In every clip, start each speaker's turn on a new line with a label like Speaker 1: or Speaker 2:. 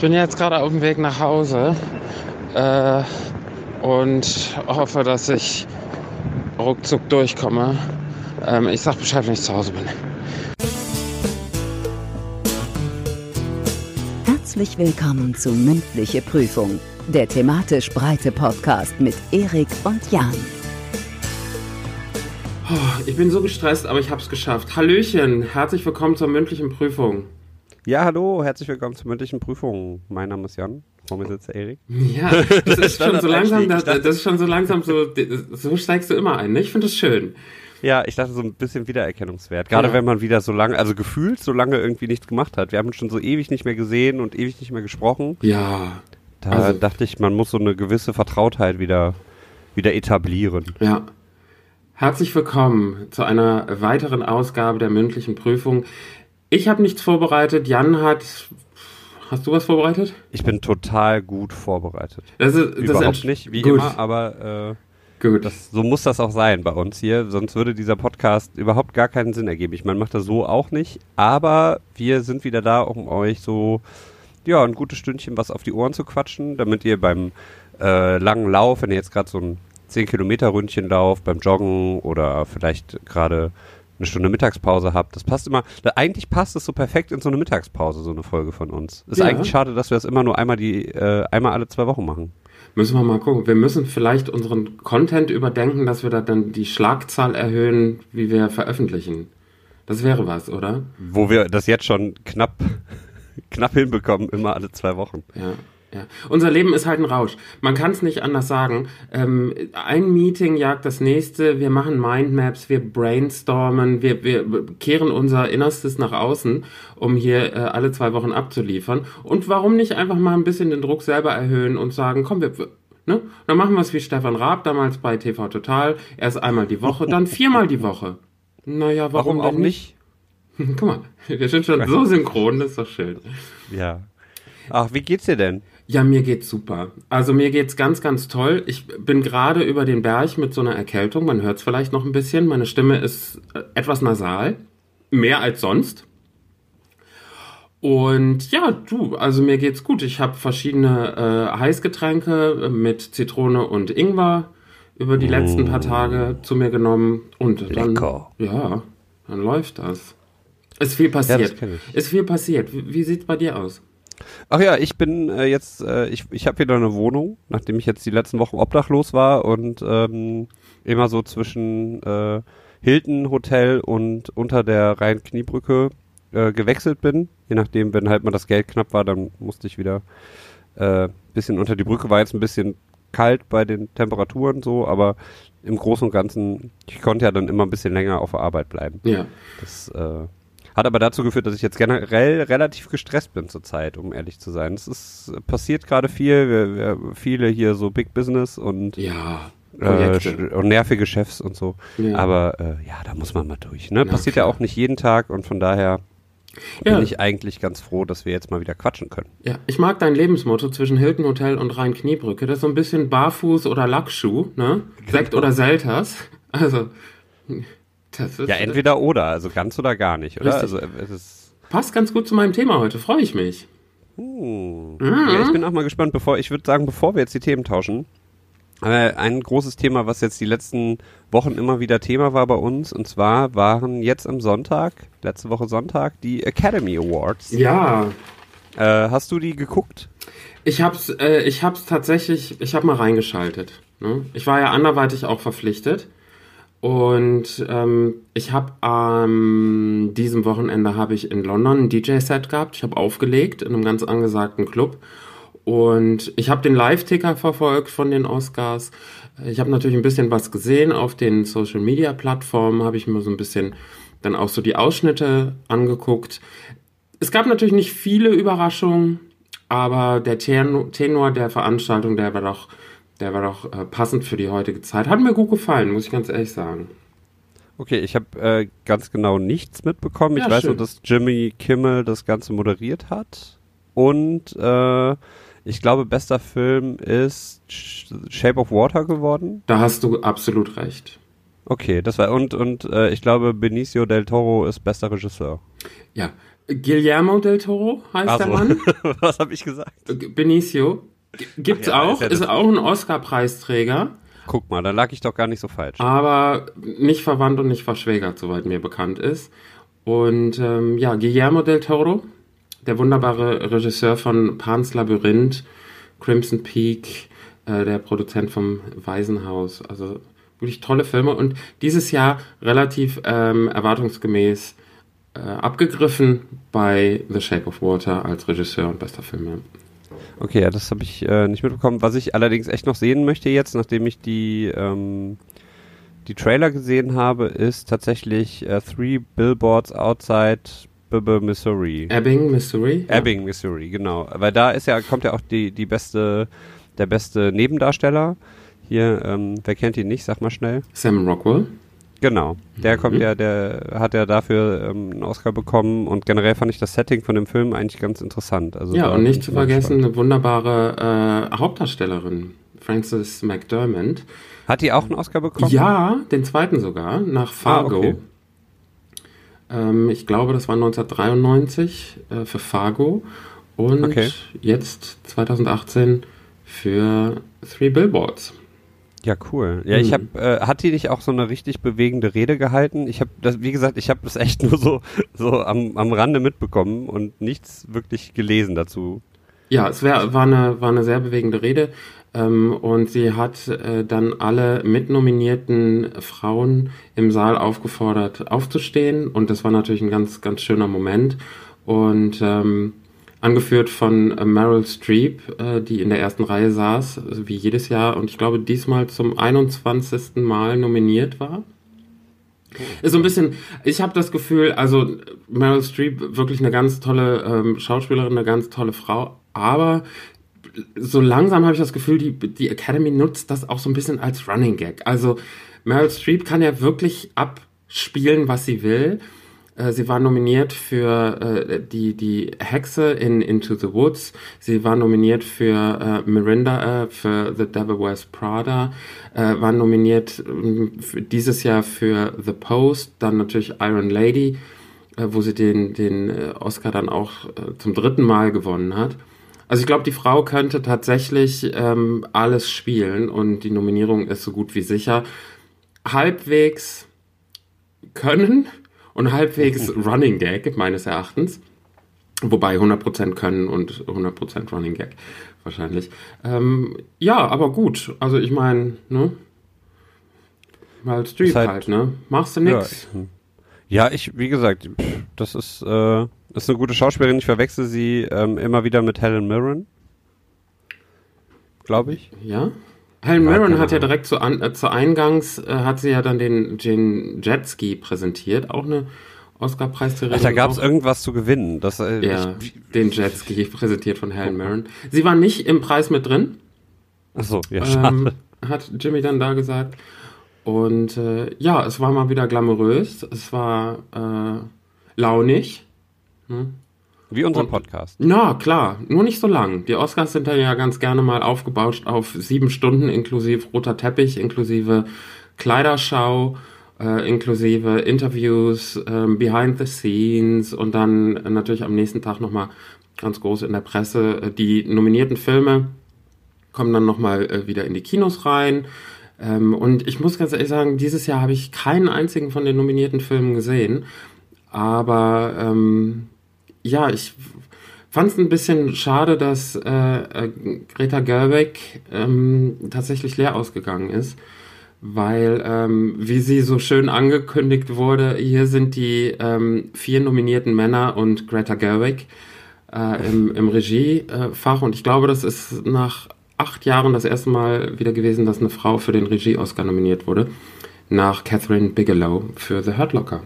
Speaker 1: bin jetzt gerade auf dem Weg nach Hause äh, und hoffe, dass ich ruckzuck durchkomme. Ähm, ich sag Bescheid, wenn ich zu Hause bin.
Speaker 2: Herzlich willkommen zu Mündliche Prüfung, der thematisch breite Podcast mit Erik und Jan.
Speaker 1: Ich bin so gestresst, aber ich habe es geschafft. Hallöchen, herzlich willkommen zur mündlichen Prüfung.
Speaker 3: Ja, hallo, herzlich willkommen zur mündlichen Prüfung. Mein Name ist Jan, vor mir sitzt der Erik.
Speaker 1: Ja, das ist schon so langsam, das, das, ist schon so langsam so, so steigst du immer ein, ne? Ich finde das schön.
Speaker 3: Ja, ich dachte so ein bisschen Wiedererkennungswert. Gerade ja. wenn man wieder so lange, also gefühlt so lange irgendwie nichts gemacht hat. Wir haben uns schon so ewig nicht mehr gesehen und ewig nicht mehr gesprochen.
Speaker 1: Ja.
Speaker 3: Da also, dachte ich, man muss so eine gewisse Vertrautheit wieder, wieder etablieren.
Speaker 1: Ja. Herzlich willkommen zu einer weiteren Ausgabe der mündlichen Prüfung. Ich habe nichts vorbereitet. Jan hat. Hast du was vorbereitet?
Speaker 3: Ich bin total gut vorbereitet.
Speaker 1: Das ist,
Speaker 3: Überhaupt das nicht, wie gut. immer, aber äh, gut. Das, so muss das auch sein bei uns hier. Sonst würde dieser Podcast überhaupt gar keinen Sinn ergeben. Ich meine, macht das so auch nicht. Aber wir sind wieder da, um euch so ja ein gutes Stündchen was auf die Ohren zu quatschen, damit ihr beim äh, langen Lauf, wenn ihr jetzt gerade so ein 10 Kilometer Ründchen lauft, beim Joggen oder vielleicht gerade eine Stunde Mittagspause habt. Das passt immer, eigentlich passt es so perfekt in so eine Mittagspause, so eine Folge von uns. Ist ja. eigentlich schade, dass wir das immer nur einmal die, äh, einmal alle zwei Wochen machen.
Speaker 1: Müssen wir mal gucken. Wir müssen vielleicht unseren Content überdenken, dass wir da dann die Schlagzahl erhöhen, wie wir veröffentlichen. Das wäre was, oder?
Speaker 3: Wo wir das jetzt schon knapp, knapp hinbekommen, immer alle zwei Wochen.
Speaker 1: Ja. Ja. Unser Leben ist halt ein Rausch. Man kann es nicht anders sagen. Ähm, ein Meeting jagt das nächste. Wir machen Mindmaps, wir brainstormen, wir, wir kehren unser Innerstes nach außen, um hier äh, alle zwei Wochen abzuliefern. Und warum nicht einfach mal ein bisschen den Druck selber erhöhen und sagen, komm, wir, ne? Dann machen wir es wie Stefan Raab damals bei TV Total. Erst einmal die Woche, dann viermal die Woche. Naja, warum, warum auch nicht? nicht? Guck mal, wir sind schon so synchron, das ist doch schön.
Speaker 3: Ja. Ach, wie geht's dir denn?
Speaker 1: Ja, mir geht's super. Also mir geht's ganz, ganz toll. Ich bin gerade über den Berg mit so einer Erkältung. Man hört es vielleicht noch ein bisschen. Meine Stimme ist äh, etwas nasal. Mehr als sonst. Und ja, du, also mir geht's gut. Ich habe verschiedene äh, Heißgetränke mit Zitrone und Ingwer über die letzten paar Tage zu mir genommen. Und dann,
Speaker 3: Lecker.
Speaker 1: ja, dann läuft das. Ist viel passiert. Ja, ist viel passiert. Wie, wie sieht's bei dir aus?
Speaker 3: Ach ja, ich bin äh, jetzt, äh, ich, ich habe wieder eine Wohnung, nachdem ich jetzt die letzten Wochen obdachlos war und ähm, immer so zwischen äh, Hilton Hotel und unter der Rhein-Kniebrücke äh, gewechselt bin. Je nachdem, wenn halt mal das Geld knapp war, dann musste ich wieder äh, bisschen unter die Brücke. War jetzt ein bisschen kalt bei den Temperaturen so, aber im Großen und Ganzen, ich konnte ja dann immer ein bisschen länger auf der Arbeit bleiben.
Speaker 1: Ja.
Speaker 3: Das äh, hat aber dazu geführt, dass ich jetzt generell relativ gestresst bin zurzeit, um ehrlich zu sein. Es ist passiert gerade viel, wir, wir, viele hier so Big Business und
Speaker 1: ja,
Speaker 3: äh, und nervige Chefs und so. Ja. Aber äh, ja, da muss man mal durch. Ne? Passiert klar. ja auch nicht jeden Tag und von daher bin ich eigentlich ganz froh, dass wir jetzt mal wieder quatschen können.
Speaker 1: Ja, ich mag dein Lebensmotto zwischen Hilton Hotel und Rhein-Kniebrücke. Das ist so ein bisschen Barfuß oder Lackschuh, ne? Genau. Sekt oder Selters. Also
Speaker 3: ja, entweder oder, also ganz oder gar nicht, oder?
Speaker 1: Also, es ist Passt ganz gut zu meinem Thema heute, freue ich mich.
Speaker 3: Uh, mhm. ja, ich bin auch mal gespannt, bevor, ich würde sagen, bevor wir jetzt die Themen tauschen, äh, ein großes Thema, was jetzt die letzten Wochen immer wieder Thema war bei uns, und zwar waren jetzt am Sonntag, letzte Woche Sonntag, die Academy Awards.
Speaker 1: Ja.
Speaker 3: Äh, hast du die geguckt?
Speaker 1: Ich hab's, äh, ich hab's tatsächlich, ich hab mal reingeschaltet. Ne? Ich war ja anderweitig auch verpflichtet. Und ähm, ich habe am ähm, diesem Wochenende habe ich in London ein DJ-Set gehabt. Ich habe aufgelegt in einem ganz angesagten Club. Und ich habe den Live-Ticker verfolgt von den Oscars. Ich habe natürlich ein bisschen was gesehen auf den Social-Media-Plattformen, habe ich mir so ein bisschen dann auch so die Ausschnitte angeguckt. Es gab natürlich nicht viele Überraschungen, aber der Tenor der Veranstaltung, der war doch der war doch äh, passend für die heutige Zeit. Hat mir gut gefallen, muss ich ganz ehrlich sagen.
Speaker 3: Okay, ich habe äh, ganz genau nichts mitbekommen. Ich ja, weiß schön. nur, dass Jimmy Kimmel das Ganze moderiert hat. Und äh, ich glaube, bester Film ist Shape of Water geworden.
Speaker 1: Da hast du absolut recht.
Speaker 3: Okay, das war und und äh, ich glaube Benicio del Toro ist bester Regisseur.
Speaker 1: Ja, Guillermo del Toro heißt also, der Mann.
Speaker 3: Was habe ich gesagt?
Speaker 1: Benicio. Gibt's ja, auch, ist, ja ist auch ein Oscar-Preisträger.
Speaker 3: Guck mal, da lag ich doch gar nicht so falsch.
Speaker 1: Aber nicht verwandt und nicht verschwägert, soweit mir bekannt ist. Und ähm, ja, Guillermo del Toro, der wunderbare Regisseur von Pan's Labyrinth, Crimson Peak, äh, der Produzent vom Waisenhaus. Also wirklich tolle Filme und dieses Jahr relativ ähm, erwartungsgemäß äh, abgegriffen bei The Shape of Water als Regisseur und bester Film.
Speaker 3: Okay, ja, das habe ich äh, nicht mitbekommen. Was ich allerdings echt noch sehen möchte jetzt, nachdem ich die, ähm, die Trailer gesehen habe, ist tatsächlich äh, Three Billboards Outside Bibbe, Missouri.
Speaker 1: Ebbing, Missouri?
Speaker 3: Ebbing, Missouri, genau. Weil da ist ja, kommt ja auch die, die beste, der beste Nebendarsteller. Hier, ähm, wer kennt ihn nicht? Sag mal schnell.
Speaker 1: Sam Rockwell.
Speaker 3: Genau, der mhm. kommt ja, der hat ja dafür ähm, einen Oscar bekommen und generell fand ich das Setting von dem Film eigentlich ganz interessant. Also
Speaker 1: ja, und nicht zu vergessen, spannend. eine wunderbare äh, Hauptdarstellerin, Frances McDermott.
Speaker 3: Hat die auch einen Oscar bekommen?
Speaker 1: Ja, den zweiten sogar, nach Fargo. Ah, okay. ähm, ich glaube, das war 1993 äh, für Fargo und okay. jetzt 2018 für Three Billboards.
Speaker 3: Ja, cool. Ja, mhm. ich habe, äh, hat die nicht auch so eine richtig bewegende Rede gehalten? Ich habe das, wie gesagt, ich habe das echt nur so, so am, am Rande mitbekommen und nichts wirklich gelesen dazu.
Speaker 1: Ja, es wär, war, eine, war eine sehr bewegende Rede. Ähm, und sie hat äh, dann alle mitnominierten Frauen im Saal aufgefordert, aufzustehen. Und das war natürlich ein ganz, ganz schöner Moment. Und ähm, angeführt von äh, Meryl Streep, äh, die in der ersten Reihe saß, wie jedes Jahr und ich glaube diesmal zum 21. Mal nominiert war. Ist so ein bisschen, ich habe das Gefühl, also Meryl Streep wirklich eine ganz tolle ähm, Schauspielerin, eine ganz tolle Frau, aber so langsam habe ich das Gefühl, die, die Academy nutzt das auch so ein bisschen als Running Gag. Also Meryl Streep kann ja wirklich abspielen, was sie will. Äh, sie war nominiert für äh, die, die Hexe in Into the Woods. Sie war nominiert für äh, Miranda, äh, für The Devil Wears Prada. Äh, war nominiert äh, dieses Jahr für The Post. Dann natürlich Iron Lady, äh, wo sie den, den äh, Oscar dann auch äh, zum dritten Mal gewonnen hat. Also ich glaube, die Frau könnte tatsächlich ähm, alles spielen und die Nominierung ist so gut wie sicher. Halbwegs können und halbwegs Running Gag, meines Erachtens. Wobei 100% können und 100% Running Gag wahrscheinlich. Ähm, ja, aber gut. Also ich meine, ne? Mal Street halt, halt, ne? Machst du nix.
Speaker 3: Ja, ja, ich, wie gesagt, das ist, äh, ist eine gute Schauspielerin. Ich verwechsel sie ähm, immer wieder mit Helen Mirren. Glaube ich.
Speaker 1: Ja? Helen Mirren hat ja direkt zu, an, äh, zu Eingangs, äh, hat sie ja dann den, den Jetski präsentiert, auch eine Oscar-Preisträgerin.
Speaker 3: Da gab es irgendwas zu gewinnen. Das,
Speaker 1: äh, ja, ich, den Jetski präsentiert von Helen Mirren. Sie war nicht im Preis mit drin.
Speaker 3: Achso, ja, schade. Ähm,
Speaker 1: hat Jimmy dann da gesagt. Und äh, ja, es war mal wieder glamourös. Es war äh, launig.
Speaker 3: Hm? Wie unser Podcast.
Speaker 1: Na, klar, nur nicht so lang. Die Oscars sind ja ganz gerne mal aufgebauscht auf sieben Stunden, inklusive roter Teppich, inklusive Kleiderschau, äh, inklusive Interviews, äh, Behind the Scenes und dann äh, natürlich am nächsten Tag nochmal ganz groß in der Presse. Äh, die nominierten Filme kommen dann nochmal äh, wieder in die Kinos rein. Ähm, und ich muss ganz ehrlich sagen, dieses Jahr habe ich keinen einzigen von den nominierten Filmen gesehen. Aber ähm, ja, ich fand es ein bisschen schade, dass äh, äh, Greta Gerwig ähm, tatsächlich leer ausgegangen ist, weil, ähm, wie sie so schön angekündigt wurde, hier sind die ähm, vier nominierten Männer und Greta Gerwig äh, im, im Regiefach. Und ich glaube, das ist nach acht Jahren das erste Mal wieder gewesen, dass eine Frau für den Regie-Oscar nominiert wurde, nach Catherine Bigelow für The Hurt Locker.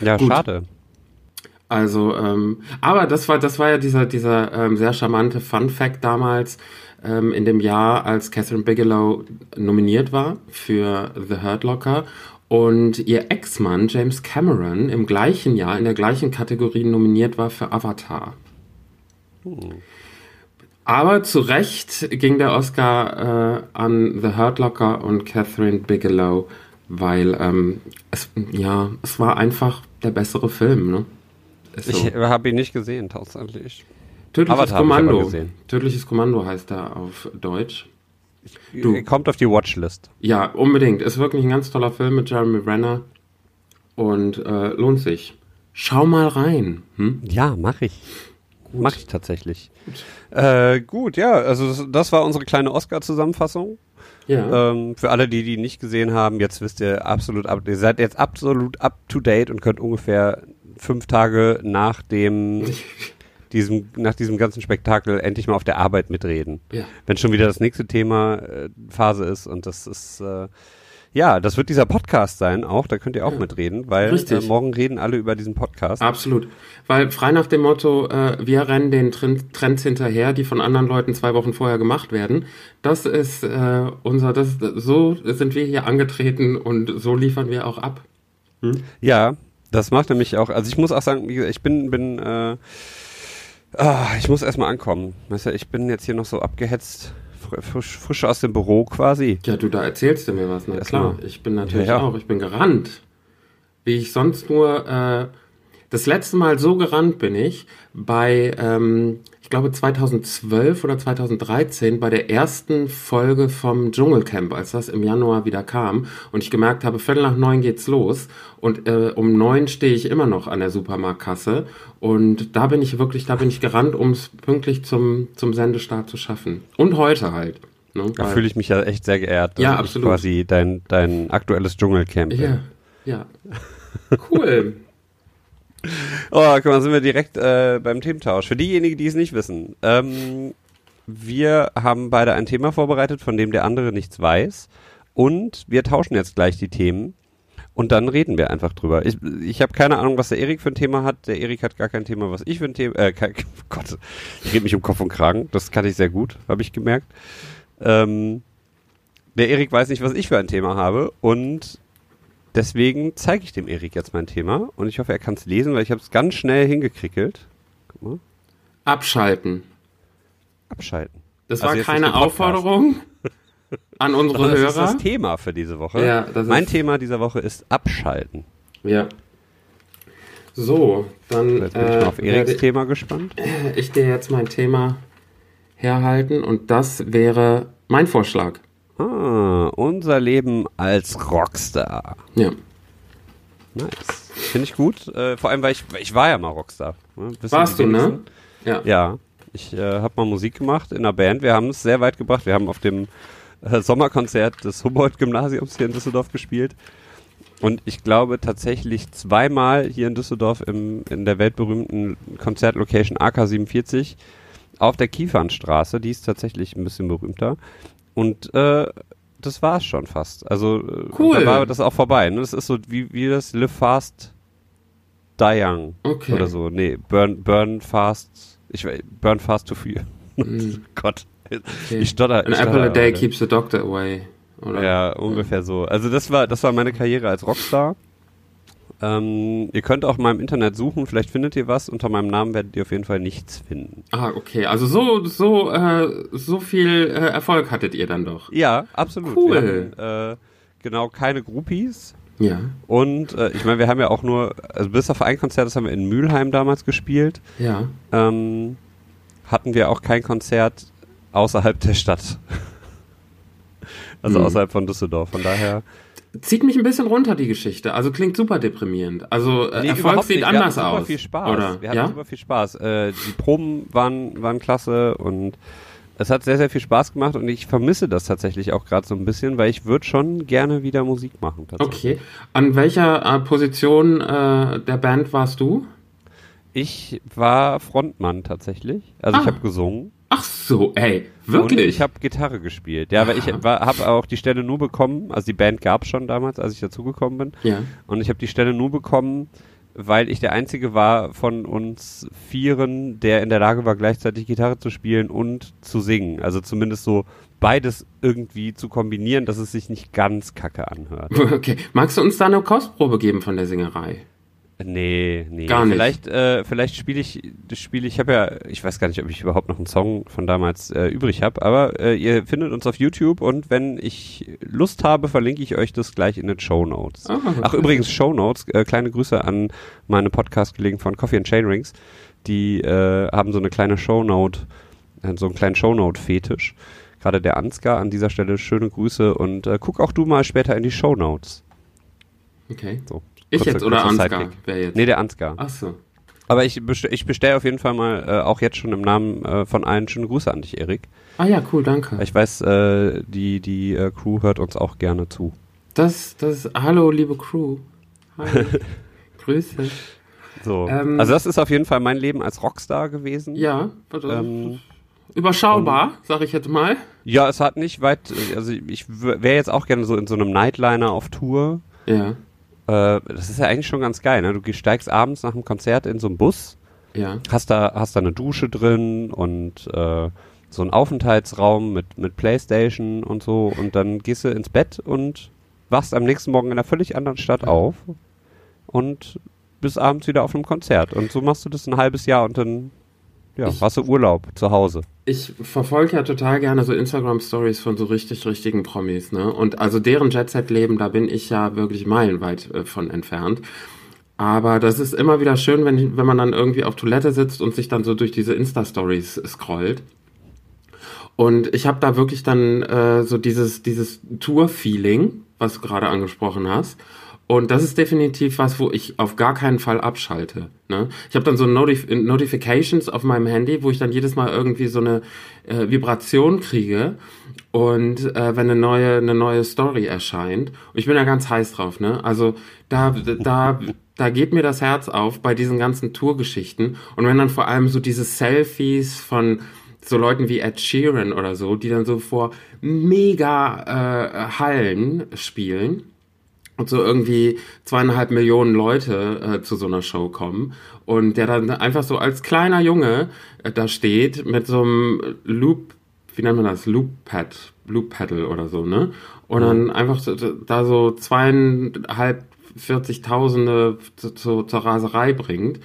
Speaker 3: Ja, Gut. schade.
Speaker 1: Also, ähm, aber das war, das war ja dieser, dieser ähm, sehr charmante Fun Fact damals ähm, in dem Jahr, als Catherine Bigelow nominiert war für The Hurt Locker und ihr Ex-Mann James Cameron im gleichen Jahr in der gleichen Kategorie nominiert war für Avatar. Hm. Aber zu Recht ging der Oscar äh, an The Hurt Locker und Catherine Bigelow, weil ähm, es, ja, es war einfach der bessere Film. Ne?
Speaker 3: So. Ich habe ihn nicht gesehen, tatsächlich.
Speaker 1: Tödliches Avatar Kommando. Tödliches Kommando heißt er auf Deutsch.
Speaker 3: Du. Kommt auf die Watchlist.
Speaker 1: Ja, unbedingt. Ist wirklich ein ganz toller Film mit Jeremy Renner und äh, lohnt sich. Schau mal rein. Hm?
Speaker 3: Ja, mach ich. Gut. Mach ich tatsächlich. Gut, äh, gut ja, also das, das war unsere kleine Oscar-Zusammenfassung. Ja. Ähm, für alle, die die nicht gesehen haben, jetzt wisst ihr absolut, ihr seid jetzt absolut up to date und könnt ungefähr fünf Tage nach dem diesem, nach diesem ganzen Spektakel endlich mal auf der Arbeit mitreden. Ja. Wenn schon wieder das nächste Thema äh, Phase ist und das ist äh, ja, das wird dieser Podcast sein auch, da könnt ihr auch ja. mitreden, weil äh, morgen reden alle über diesen Podcast.
Speaker 1: Absolut. Weil frei nach dem Motto, äh, wir rennen den Trends hinterher, die von anderen Leuten zwei Wochen vorher gemacht werden. Das ist äh, unser, das, so sind wir hier angetreten und so liefern wir auch ab.
Speaker 3: Hm? Ja, das macht nämlich auch, also ich muss auch sagen, ich bin, bin, äh, ah, ich muss erstmal ankommen. Weißt du, ich bin jetzt hier noch so abgehetzt frisch, frisch aus dem Büro quasi.
Speaker 1: Ja, du, da erzählst du mir was, na klar. Ich bin natürlich ja, ja. auch, ich bin gerannt. Wie ich sonst nur, äh, das letzte Mal so gerannt bin ich bei, ähm, ich glaube 2012 oder 2013 bei der ersten Folge vom Dschungelcamp, als das im Januar wieder kam und ich gemerkt habe, Viertel nach neun geht's los und äh, um neun stehe ich immer noch an der Supermarktkasse und da bin ich wirklich, da bin ich gerannt, um es pünktlich zum, zum Sendestart zu schaffen. Und heute halt.
Speaker 3: Ne? Da fühle ich mich ja echt sehr geehrt.
Speaker 1: Ja, absolut.
Speaker 3: Quasi dein, dein aktuelles Dschungelcamp.
Speaker 1: Ja, ja. Cool.
Speaker 3: Oh, guck mal, sind wir direkt äh, beim Thementausch. Für diejenigen, die es nicht wissen. Ähm, wir haben beide ein Thema vorbereitet, von dem der andere nichts weiß. Und wir tauschen jetzt gleich die Themen. Und dann reden wir einfach drüber. Ich, ich habe keine Ahnung, was der Erik für ein Thema hat. Der Erik hat gar kein Thema, was ich für ein Thema. Äh, kein, Gott, ich rede mich um Kopf und Kragen. Das kann ich sehr gut, habe ich gemerkt. Ähm, der Erik weiß nicht, was ich für ein Thema habe. Und Deswegen zeige ich dem Erik jetzt mein Thema und ich hoffe, er kann es lesen, weil ich habe es ganz schnell hingekrickelt.
Speaker 1: Guck mal. Abschalten.
Speaker 3: Abschalten.
Speaker 1: Das also war keine Aufforderung an unsere Hörer.
Speaker 3: Das ist das Thema für diese Woche. Ja, mein Thema dieser Woche ist Abschalten.
Speaker 1: Ja. So, dann.
Speaker 3: Jetzt bin ich mal auf äh, Eriks Thema gespannt.
Speaker 1: Ich dir jetzt mein Thema herhalten und das wäre mein Vorschlag.
Speaker 3: Ah, unser Leben als Rockstar.
Speaker 1: Ja.
Speaker 3: Nice. Finde ich gut. Äh, vor allem, weil ich, ich war ja mal Rockstar.
Speaker 1: Ne? Warst du, ne?
Speaker 3: Ja. Ja. Ich äh, habe mal Musik gemacht in einer Band. Wir haben es sehr weit gebracht. Wir haben auf dem äh, Sommerkonzert des Humboldt-Gymnasiums hier in Düsseldorf gespielt. Und ich glaube tatsächlich zweimal hier in Düsseldorf im, in der weltberühmten Konzertlocation AK47 auf der Kiefernstraße. Die ist tatsächlich ein bisschen berühmter. Und äh, das war es schon fast. Also äh, cool. da war das auch vorbei. Ne? Das ist so wie, wie das Live Fast Die Young okay. oder so. Nee, Burn, burn Fast. Ich Burn Fast to Fear. Mm. Gott. Okay. Ich stotter.
Speaker 1: An apple a day keeps the doctor away.
Speaker 3: Oder? Ja, ungefähr so. Also das war, das war meine Karriere als Rockstar. Ähm, ihr könnt auch mal im Internet suchen, vielleicht findet ihr was. Unter meinem Namen werdet ihr auf jeden Fall nichts finden.
Speaker 1: Ah, okay. Also so, so, äh, so viel äh, Erfolg hattet ihr dann doch.
Speaker 3: Ja, absolut.
Speaker 1: Cool.
Speaker 3: Haben, äh, genau, keine Groupies.
Speaker 1: Ja.
Speaker 3: Und äh, ich meine, wir haben ja auch nur, also bis auf ein Konzert, das haben wir in Mülheim damals gespielt.
Speaker 1: Ja.
Speaker 3: Ähm, hatten wir auch kein Konzert außerhalb der Stadt. also hm. außerhalb von Düsseldorf. Von daher
Speaker 1: zieht mich ein bisschen runter, die Geschichte. Also klingt super deprimierend. Also äh, nee, Erfolg sieht nicht. anders hatten
Speaker 3: aus. Super viel Spaß. Oder? Wir hatten ja? super viel Spaß. Äh, die Proben waren, waren klasse und es hat sehr, sehr viel Spaß gemacht und ich vermisse das tatsächlich auch gerade so ein bisschen, weil ich würde schon gerne wieder Musik machen.
Speaker 1: Okay. An welcher äh, Position äh, der Band warst du?
Speaker 3: Ich war Frontmann tatsächlich. Also ah. ich habe gesungen.
Speaker 1: Ach so, ey, wirklich? Und
Speaker 3: ich habe Gitarre gespielt. Ja, weil ich habe auch die Stelle nur bekommen, also die Band gab es schon damals, als ich dazugekommen bin.
Speaker 1: Ja.
Speaker 3: Und ich habe die Stelle nur bekommen, weil ich der Einzige war von uns Vieren, der in der Lage war, gleichzeitig Gitarre zu spielen und zu singen. Also zumindest so beides irgendwie zu kombinieren, dass es sich nicht ganz kacke anhört.
Speaker 1: Okay. Magst du uns da eine Kostprobe geben von der Singerei?
Speaker 3: Nee, nee. Gar nicht. Vielleicht, äh, vielleicht spiele ich, spiele ich, habe ja, ich weiß gar nicht, ob ich überhaupt noch einen Song von damals äh, übrig habe, aber äh, ihr findet uns auf YouTube und wenn ich Lust habe, verlinke ich euch das gleich in den Show Notes. Oh, Ach, übrigens, Show Notes, äh, kleine Grüße an meine Podcast-Kollegen von Coffee and Chainrings. Die äh, haben so eine kleine Show Note, äh, so einen kleinen Show Note-Fetisch. Gerade der Ansgar an dieser Stelle schöne Grüße und äh, guck auch du mal später in die Show Notes.
Speaker 1: Okay. So. Ich jetzt oder Ansgar? Wer jetzt?
Speaker 3: Nee, der Ansgar.
Speaker 1: Ach so.
Speaker 3: Aber ich, bestell, ich bestelle auf jeden Fall mal äh, auch jetzt schon im Namen äh, von allen schöne Grüße an dich, Erik.
Speaker 1: Ah ja, cool, danke.
Speaker 3: Ich weiß, äh, die, die äh, Crew hört uns auch gerne zu.
Speaker 1: Das, das, hallo, liebe Crew. Hi. Grüße.
Speaker 3: So. Ähm, also das ist auf jeden Fall mein Leben als Rockstar gewesen.
Speaker 1: Ja, ähm, überschaubar, sag ich jetzt mal.
Speaker 3: Ja, es hat nicht weit, also ich wäre jetzt auch gerne so in so einem Nightliner auf Tour.
Speaker 1: Ja.
Speaker 3: Äh, das ist ja eigentlich schon ganz geil, ne? Du steigst abends nach dem Konzert in so einen Bus,
Speaker 1: ja.
Speaker 3: hast da, hast da eine Dusche drin und äh, so einen Aufenthaltsraum mit, mit Playstation und so und dann gehst du ins Bett und wachst am nächsten Morgen in einer völlig anderen Stadt ja. auf und bist abends wieder auf einem Konzert. Und so machst du das ein halbes Jahr und dann ja, ich, hast du Urlaub zu Hause.
Speaker 1: Ich verfolge ja total gerne so Instagram-Stories von so richtig, richtigen Promis, ne? Und also deren Jet-Set-Leben, da bin ich ja wirklich meilenweit äh, von entfernt. Aber das ist immer wieder schön, wenn, wenn man dann irgendwie auf Toilette sitzt und sich dann so durch diese Insta-Stories scrollt. Und ich habe da wirklich dann äh, so dieses, dieses Tour-Feeling, was du gerade angesprochen hast. Und das ist definitiv was, wo ich auf gar keinen Fall abschalte. Ne? Ich habe dann so Notif Notifications auf meinem Handy, wo ich dann jedes Mal irgendwie so eine äh, Vibration kriege und äh, wenn eine neue eine neue Story erscheint. Und ich bin da ganz heiß drauf. Ne? Also da da da geht mir das Herz auf bei diesen ganzen Tourgeschichten. Und wenn dann vor allem so diese Selfies von so Leuten wie Ed Sheeran oder so, die dann so vor mega äh, Hallen spielen und so irgendwie zweieinhalb Millionen Leute äh, zu so einer Show kommen. Und der dann einfach so als kleiner Junge äh, da steht mit so einem Loop, wie nennt man das, Loop Pad, Loop Pedal oder so, ne? Und dann einfach so, da so zweieinhalb, vierzigtausende zu, zu, zur Raserei bringt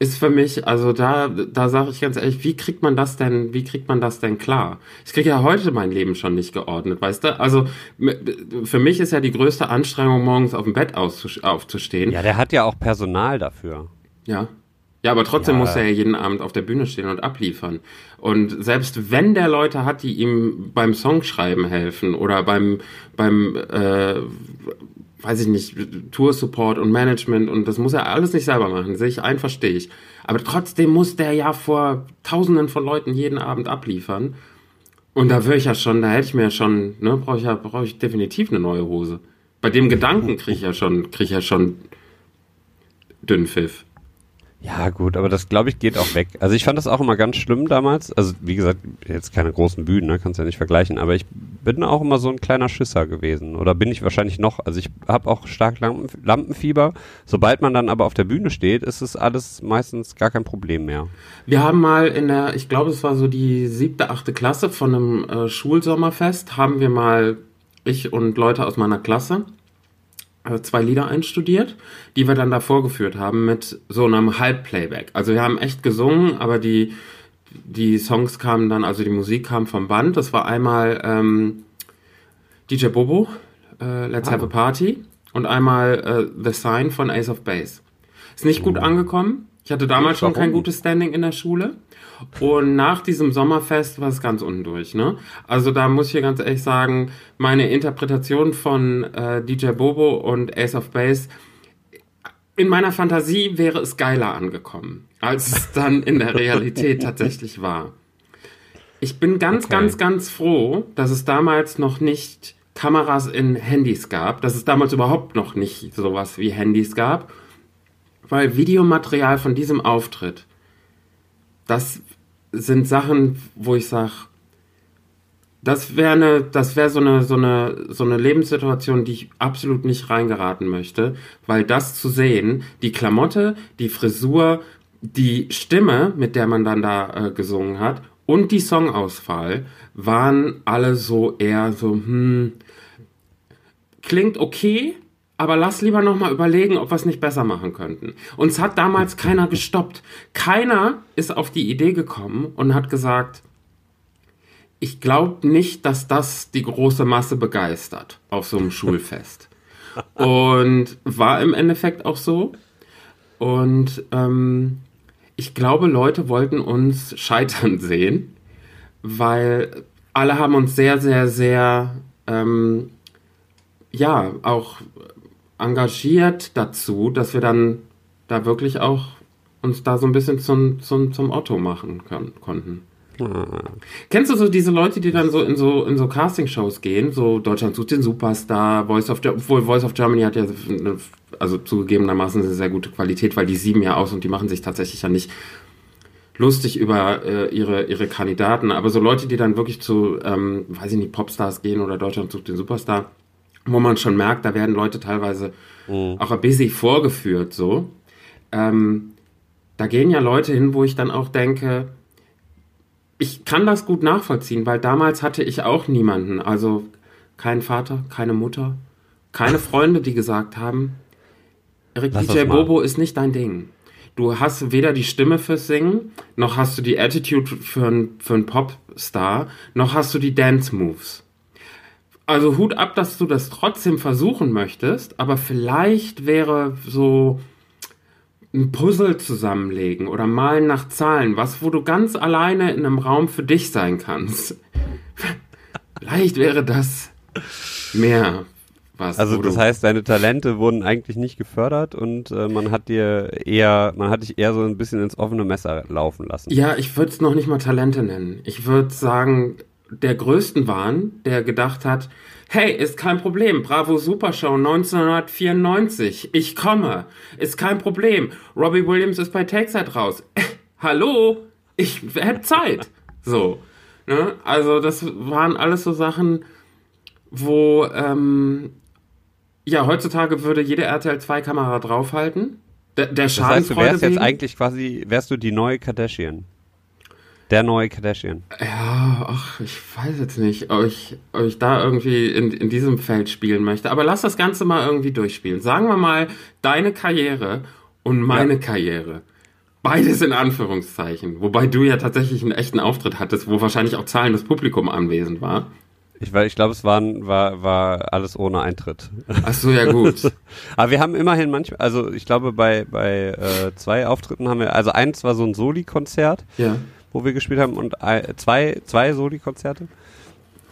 Speaker 1: ist für mich, also da, da sage ich ganz ehrlich, wie kriegt man das denn, wie kriegt man das denn klar? Ich kriege ja heute mein Leben schon nicht geordnet, weißt du? Also für mich ist ja die größte Anstrengung, morgens auf dem Bett aufzustehen.
Speaker 3: Ja, der hat ja auch Personal dafür.
Speaker 1: Ja. Ja, aber trotzdem ja. muss er ja jeden Abend auf der Bühne stehen und abliefern. Und selbst wenn der Leute hat, die ihm beim Songschreiben helfen oder beim, beim äh, weiß ich nicht, Tour-Support und Management und das muss er alles nicht selber machen, sehe ich ein, verstehe ich. Aber trotzdem muss der ja vor tausenden von Leuten jeden Abend abliefern. Und da wäre ich ja schon, da hätte ich mir ja schon, ne, brauche ich ja, brauche ich definitiv eine neue Hose. Bei dem Gedanken kriege ich ja schon, kriege ich ja schon Dünnpfiff.
Speaker 3: Ja, gut, aber das glaube ich geht auch weg. Also ich fand das auch immer ganz schlimm damals. Also wie gesagt, jetzt keine großen Bühnen, ne, kannst ja nicht vergleichen, aber ich bin auch immer so ein kleiner Schisser gewesen oder bin ich wahrscheinlich noch. Also ich habe auch stark Lampen, Lampenfieber. Sobald man dann aber auf der Bühne steht, ist es alles meistens gar kein Problem mehr.
Speaker 1: Wir haben mal in der, ich glaube, es war so die siebte, achte Klasse von einem äh, Schulsommerfest, haben wir mal ich und Leute aus meiner Klasse zwei Lieder einstudiert, die wir dann da vorgeführt haben mit so einem Halbplayback. Also wir haben echt gesungen, aber die, die Songs kamen dann, also die Musik kam vom Band. Das war einmal ähm, DJ Bobo, äh, Let's ah. Have a Party und einmal äh, The Sign von Ace of Base. Ist nicht gut oh. angekommen. Ich hatte damals schon kein gutes Standing in der Schule. Und nach diesem Sommerfest war es ganz undurch. Ne? Also da muss ich hier ganz ehrlich sagen, meine Interpretation von äh, DJ Bobo und Ace of Base, in meiner Fantasie wäre es geiler angekommen, als es dann in der Realität tatsächlich war. Ich bin ganz, okay. ganz, ganz froh, dass es damals noch nicht Kameras in Handys gab, dass es damals überhaupt noch nicht sowas wie Handys gab, weil Videomaterial von diesem Auftritt, das sind Sachen, wo ich sage, das wäre eine, so eine, so eine, so eine Lebenssituation, die ich absolut nicht reingeraten möchte, weil das zu sehen, die Klamotte, die Frisur, die Stimme, mit der man dann da äh, gesungen hat und die Songauswahl waren alle so eher so, hm, klingt okay, aber lass lieber nochmal überlegen, ob wir es nicht besser machen könnten. Uns hat damals keiner gestoppt. Keiner ist auf die Idee gekommen und hat gesagt, ich glaube nicht, dass das die große Masse begeistert auf so einem Schulfest. Und war im Endeffekt auch so. Und ähm, ich glaube, Leute wollten uns scheitern sehen, weil alle haben uns sehr, sehr, sehr, ähm, ja, auch engagiert dazu, dass wir dann da wirklich auch uns da so ein bisschen zum, zum, zum Otto machen können, konnten. Kennst du so diese Leute, die dann so in so in so Castingshows gehen, so Deutschland sucht den Superstar, Voice of obwohl Voice of Germany hat ja eine, also zugegebenermaßen eine sehr gute Qualität, weil die sieben ja aus und die machen sich tatsächlich ja nicht lustig über äh, ihre ihre Kandidaten, aber so Leute, die dann wirklich zu, ähm, weiß ich nicht, Popstars gehen oder Deutschland sucht den Superstar, wo man schon merkt, da werden Leute teilweise mhm. auch ein bisschen vorgeführt, so. Ähm, da gehen ja Leute hin, wo ich dann auch denke, ich kann das gut nachvollziehen, weil damals hatte ich auch niemanden. Also keinen Vater, keine Mutter, keine Freunde, die gesagt haben, Erik DJ Bobo ist nicht dein Ding. Du hast weder die Stimme fürs Singen, noch hast du die Attitude für einen für ein Popstar, noch hast du die Dance Moves. Also Hut ab, dass du das trotzdem versuchen möchtest, aber vielleicht wäre so ein Puzzle zusammenlegen oder malen nach Zahlen, was, wo du ganz alleine in einem Raum für dich sein kannst. Vielleicht wäre das mehr was.
Speaker 3: Also das heißt, deine Talente wurden eigentlich nicht gefördert und äh, man hat dir eher, man hat dich eher so ein bisschen ins offene Messer laufen lassen.
Speaker 1: Ja, ich würde es noch nicht mal Talente nennen. Ich würde sagen, der größten Wahn, der gedacht hat, Hey, ist kein Problem. Bravo Supershow 1994. Ich komme. Ist kein Problem. Robbie Williams ist bei Takeside raus. Hallo? Ich hätte Zeit. So. Ne? Also, das waren alles so Sachen, wo, ähm, ja, heutzutage würde jede RTL 2 Kamera draufhalten.
Speaker 3: Der, der das heißt, du wärst jetzt eigentlich quasi, wärst du die neue Kardashian. Der neue Kardashian.
Speaker 1: Ja, ach, ich weiß jetzt nicht, ob ich, ob ich da irgendwie in, in diesem Feld spielen möchte. Aber lass das Ganze mal irgendwie durchspielen. Sagen wir mal, deine Karriere und meine ja. Karriere. Beides in Anführungszeichen. Wobei du ja tatsächlich einen echten Auftritt hattest, wo wahrscheinlich auch zahlendes Publikum anwesend war.
Speaker 3: Ich, ich glaube, es waren, war, war alles ohne Eintritt.
Speaker 1: Ach so, ja gut.
Speaker 3: Aber wir haben immerhin manchmal, also ich glaube, bei, bei äh, zwei Auftritten haben wir, also eins war so ein Soli-Konzert.
Speaker 1: Ja
Speaker 3: wo wir gespielt haben, und zwei, zwei Soli-Konzerte.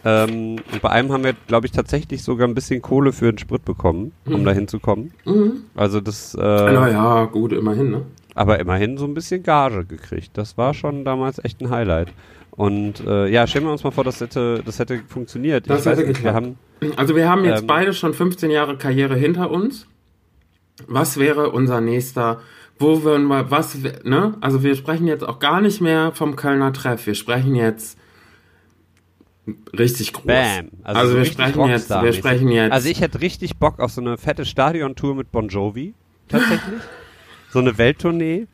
Speaker 3: Ähm, und bei einem haben wir, glaube ich, tatsächlich sogar ein bisschen Kohle für den Sprit bekommen, um mhm. da hinzukommen. Mhm. Also das. Äh,
Speaker 1: naja, gut, immerhin, ne?
Speaker 3: Aber immerhin so ein bisschen Gage gekriegt. Das war schon damals echt ein Highlight. Und äh, ja, stellen wir uns mal vor, das hätte, das hätte funktioniert.
Speaker 1: Das ich hätte nicht, wir haben, Also wir haben jetzt ähm, beide schon 15 Jahre Karriere hinter uns. Was wäre unser nächster wo würden wir, was, ne? Also wir sprechen jetzt auch gar nicht mehr vom Kölner Treff. Wir sprechen jetzt richtig groß. Bam.
Speaker 3: Also, also so wir sprechen jetzt, wir sprechen jetzt. Also ich hätte richtig Bock auf so eine fette Stadiontour mit Bon Jovi. Tatsächlich. so eine Welttournee.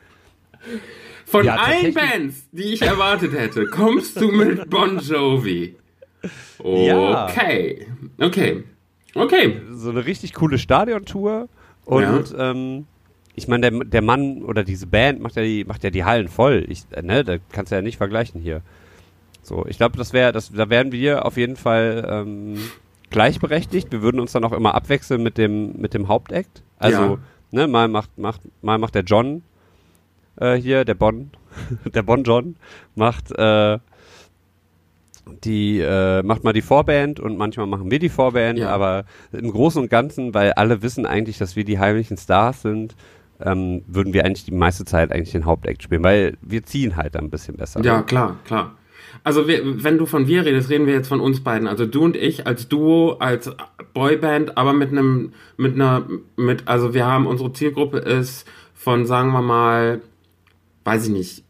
Speaker 1: Von ja, allen Bands, die ich erwartet hätte, kommst du mit Bon Jovi. Okay. Ja. Okay. Okay.
Speaker 3: So eine richtig coole Stadiontour und ja. ähm, ich meine, der, der Mann oder diese Band macht ja die, macht ja die Hallen voll. Ich, äh, ne, da kannst du ja nicht vergleichen hier. So, ich glaube, das wäre, das, da wären wir auf jeden Fall ähm, gleichberechtigt. Wir würden uns dann auch immer abwechseln mit dem, mit dem Hauptakt. Also, ja. ne, mal macht, macht, mal macht der John äh, hier, der Bon, der Bon John, macht äh, die äh, macht mal die Vorband und manchmal machen wir die Vorband, ja. aber im Großen und Ganzen, weil alle wissen eigentlich, dass wir die heimlichen Stars sind, ähm, würden wir eigentlich die meiste Zeit eigentlich den Hauptakt spielen, weil wir ziehen halt ein bisschen besser.
Speaker 1: Ja, klar, klar. Also wir, wenn du von wir redest, reden wir jetzt von uns beiden. Also du und ich als Duo, als Boyband, aber mit einem, mit einer, mit, also wir haben unsere Zielgruppe ist von, sagen wir mal, weiß ich nicht,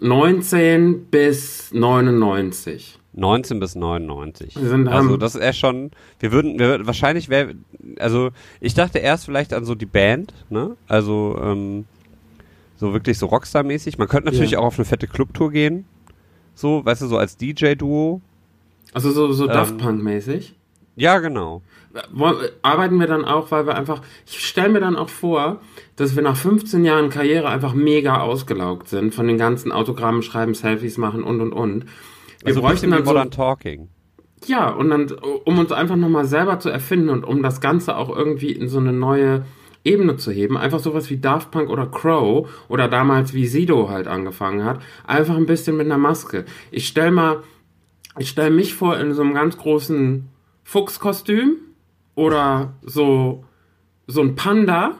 Speaker 1: 19 bis 99.
Speaker 3: 19 bis 99. Sind, also das ist eher schon, wir würden, wir, wahrscheinlich wäre, also ich dachte erst vielleicht an so die Band, ne? Also ähm, so wirklich so Rockstar-mäßig. Man könnte natürlich ja. auch auf eine fette Clubtour gehen, so, weißt du, so als DJ-Duo.
Speaker 1: Also so, so ähm, Daft Punk-mäßig?
Speaker 3: Ja, genau.
Speaker 1: Arbeiten wir dann auch, weil wir einfach, ich stelle mir dann auch vor, dass wir nach 15 Jahren Karriere einfach mega ausgelaugt sind von den ganzen Autogrammen schreiben, Selfies machen und und und.
Speaker 3: Wir also bräuchten dann Modern so, Talking.
Speaker 1: Ja, und dann, um uns einfach nochmal selber zu erfinden und um das Ganze auch irgendwie in so eine neue Ebene zu heben, einfach sowas wie Daft Punk oder Crow oder damals wie Sido halt angefangen hat, einfach ein bisschen mit einer Maske. Ich stell mal, ich stell mich vor in so einem ganz großen Fuchskostüm oder so, so ein Panda.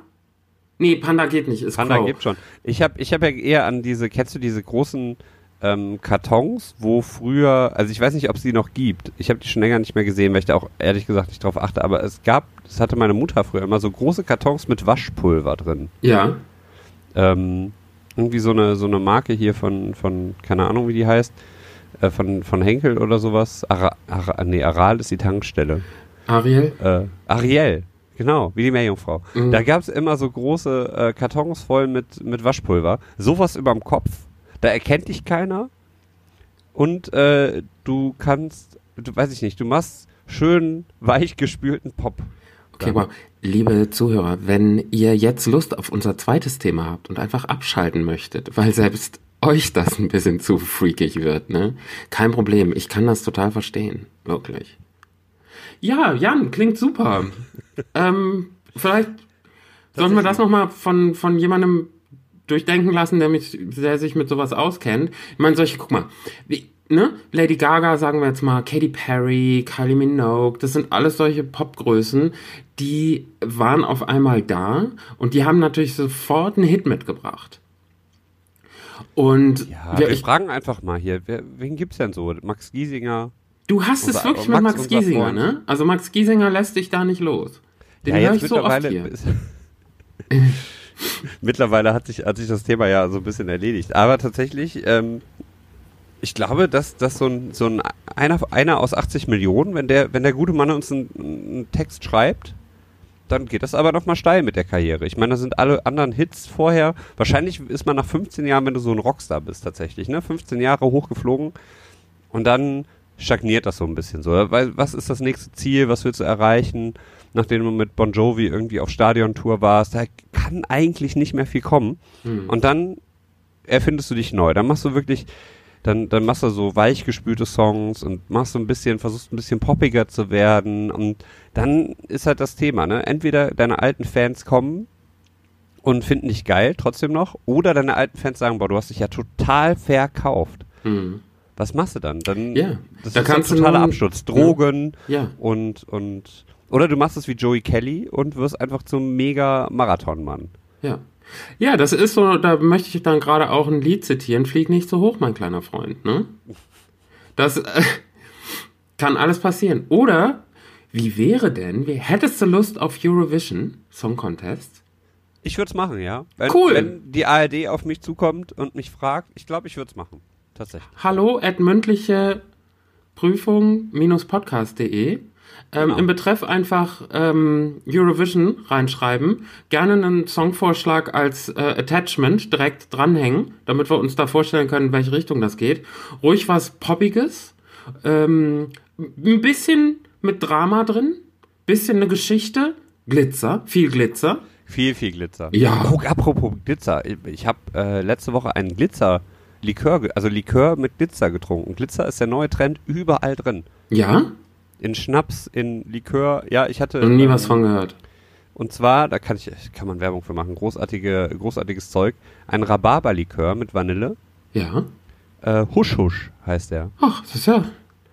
Speaker 1: Nee, Panda geht nicht, ist
Speaker 3: Panda
Speaker 1: Crow.
Speaker 3: gibt schon. Ich habe ich hab ja eher an diese, kennst du diese großen ähm, Kartons, wo früher, also ich weiß nicht, ob es die noch gibt. Ich habe die schon länger nicht mehr gesehen, weil ich da auch ehrlich gesagt nicht drauf achte, aber es gab, das hatte meine Mutter früher immer, so große Kartons mit Waschpulver drin.
Speaker 1: Ja.
Speaker 3: Ähm, irgendwie so eine, so eine Marke hier von, von, keine Ahnung, wie die heißt, äh, von, von Henkel oder sowas. Ara, Ara, nee, Aral ist die Tankstelle.
Speaker 1: Ariel?
Speaker 3: Äh, Ariel, genau, wie die Meerjungfrau. Mhm. Da gab es immer so große äh, Kartons voll mit, mit Waschpulver. Sowas überm Kopf da erkennt dich keiner und äh, du kannst, du weiß ich nicht, du machst schön weich gespülten Pop.
Speaker 1: Okay, aber liebe Zuhörer, wenn ihr jetzt Lust auf unser zweites Thema habt und einfach abschalten möchtet, weil selbst euch das ein bisschen zu freakig wird, ne? Kein Problem, ich kann das total verstehen, wirklich. Ja, Jan, klingt super. ähm, vielleicht sollen wir das nochmal von, von jemandem durchdenken lassen, der, mich, der sich mit sowas auskennt. Ich meine, solche, guck mal, wie, ne? Lady Gaga, sagen wir jetzt mal, Katy Perry, Kylie Minogue, das sind alles solche Popgrößen, die waren auf einmal da und die haben natürlich sofort einen Hit mitgebracht. Und
Speaker 3: ja, wir, ich, fragen einfach mal hier, wer, wen gibt's denn so? Max Giesinger?
Speaker 1: Du hast es wirklich mit Max Giesinger, ne? Also Max Giesinger lässt dich da nicht los.
Speaker 3: Den ja, höre ich so oft hier. Mittlerweile hat sich, hat sich das Thema ja so ein bisschen erledigt. Aber tatsächlich, ähm, ich glaube, dass, dass so ein, so ein einer, einer aus 80 Millionen, wenn der, wenn der gute Mann uns einen, einen Text schreibt, dann geht das aber nochmal steil mit der Karriere. Ich meine, da sind alle anderen Hits vorher. Wahrscheinlich ist man nach 15 Jahren, wenn du so ein Rockstar bist, tatsächlich, ne? 15 Jahre hochgeflogen und dann stagniert das so ein bisschen so. Weil, was ist das nächste Ziel? Was willst du erreichen? Nachdem du mit Bon Jovi irgendwie auf Stadiontour warst, da kann eigentlich nicht mehr viel kommen. Mhm. Und dann erfindest du dich neu. Dann machst du wirklich, dann, dann machst du so weichgespülte Songs und machst so ein bisschen, versuchst ein bisschen poppiger zu werden. Und dann ist halt das Thema, ne? Entweder deine alten Fans kommen und finden dich geil trotzdem noch, oder deine alten Fans sagen, boah, du hast dich ja total verkauft. Mhm. Was machst du dann? Dann
Speaker 1: ja,
Speaker 3: das
Speaker 1: da
Speaker 3: ist ein totaler Absturz. Drogen
Speaker 1: ja.
Speaker 3: und und oder du machst es wie Joey Kelly und wirst einfach zum mega Marathonmann.
Speaker 1: Ja. Ja, das ist so, da möchte ich dann gerade auch ein Lied zitieren. Flieg nicht so hoch, mein kleiner Freund, ne? Das äh, kann alles passieren. Oder, wie wäre denn, wie, hättest du Lust auf Eurovision Song Contest?
Speaker 3: Ich würde es machen, ja. Wenn,
Speaker 1: cool.
Speaker 3: Wenn die ARD auf mich zukommt und mich fragt, ich glaube, ich würde es machen. Tatsächlich.
Speaker 1: Hallo at mündliche Prüfung-podcast.de ähm, genau. Im Betreff einfach ähm, Eurovision reinschreiben. Gerne einen Songvorschlag als äh, Attachment direkt dranhängen, damit wir uns da vorstellen können, in welche Richtung das geht. Ruhig was Poppiges. Ähm, ein bisschen mit Drama drin. Bisschen eine Geschichte. Glitzer. Viel Glitzer.
Speaker 3: Viel, viel Glitzer.
Speaker 1: Ja.
Speaker 3: Oh, apropos Glitzer. Ich habe äh, letzte Woche einen Glitzer. Likör, also Likör mit Glitzer getrunken. Glitzer ist der neue Trend überall drin.
Speaker 1: Ja?
Speaker 3: In Schnaps, in Likör. Ja, ich hatte.
Speaker 1: Und nie ähm, was von gehört.
Speaker 3: Und zwar, da kann ich, kann man Werbung für machen, großartige, großartiges Zeug. Ein Rhabarberlikör mit Vanille.
Speaker 1: Ja.
Speaker 3: Äh, Husch Husch heißt der.
Speaker 1: Ach, das ist ja.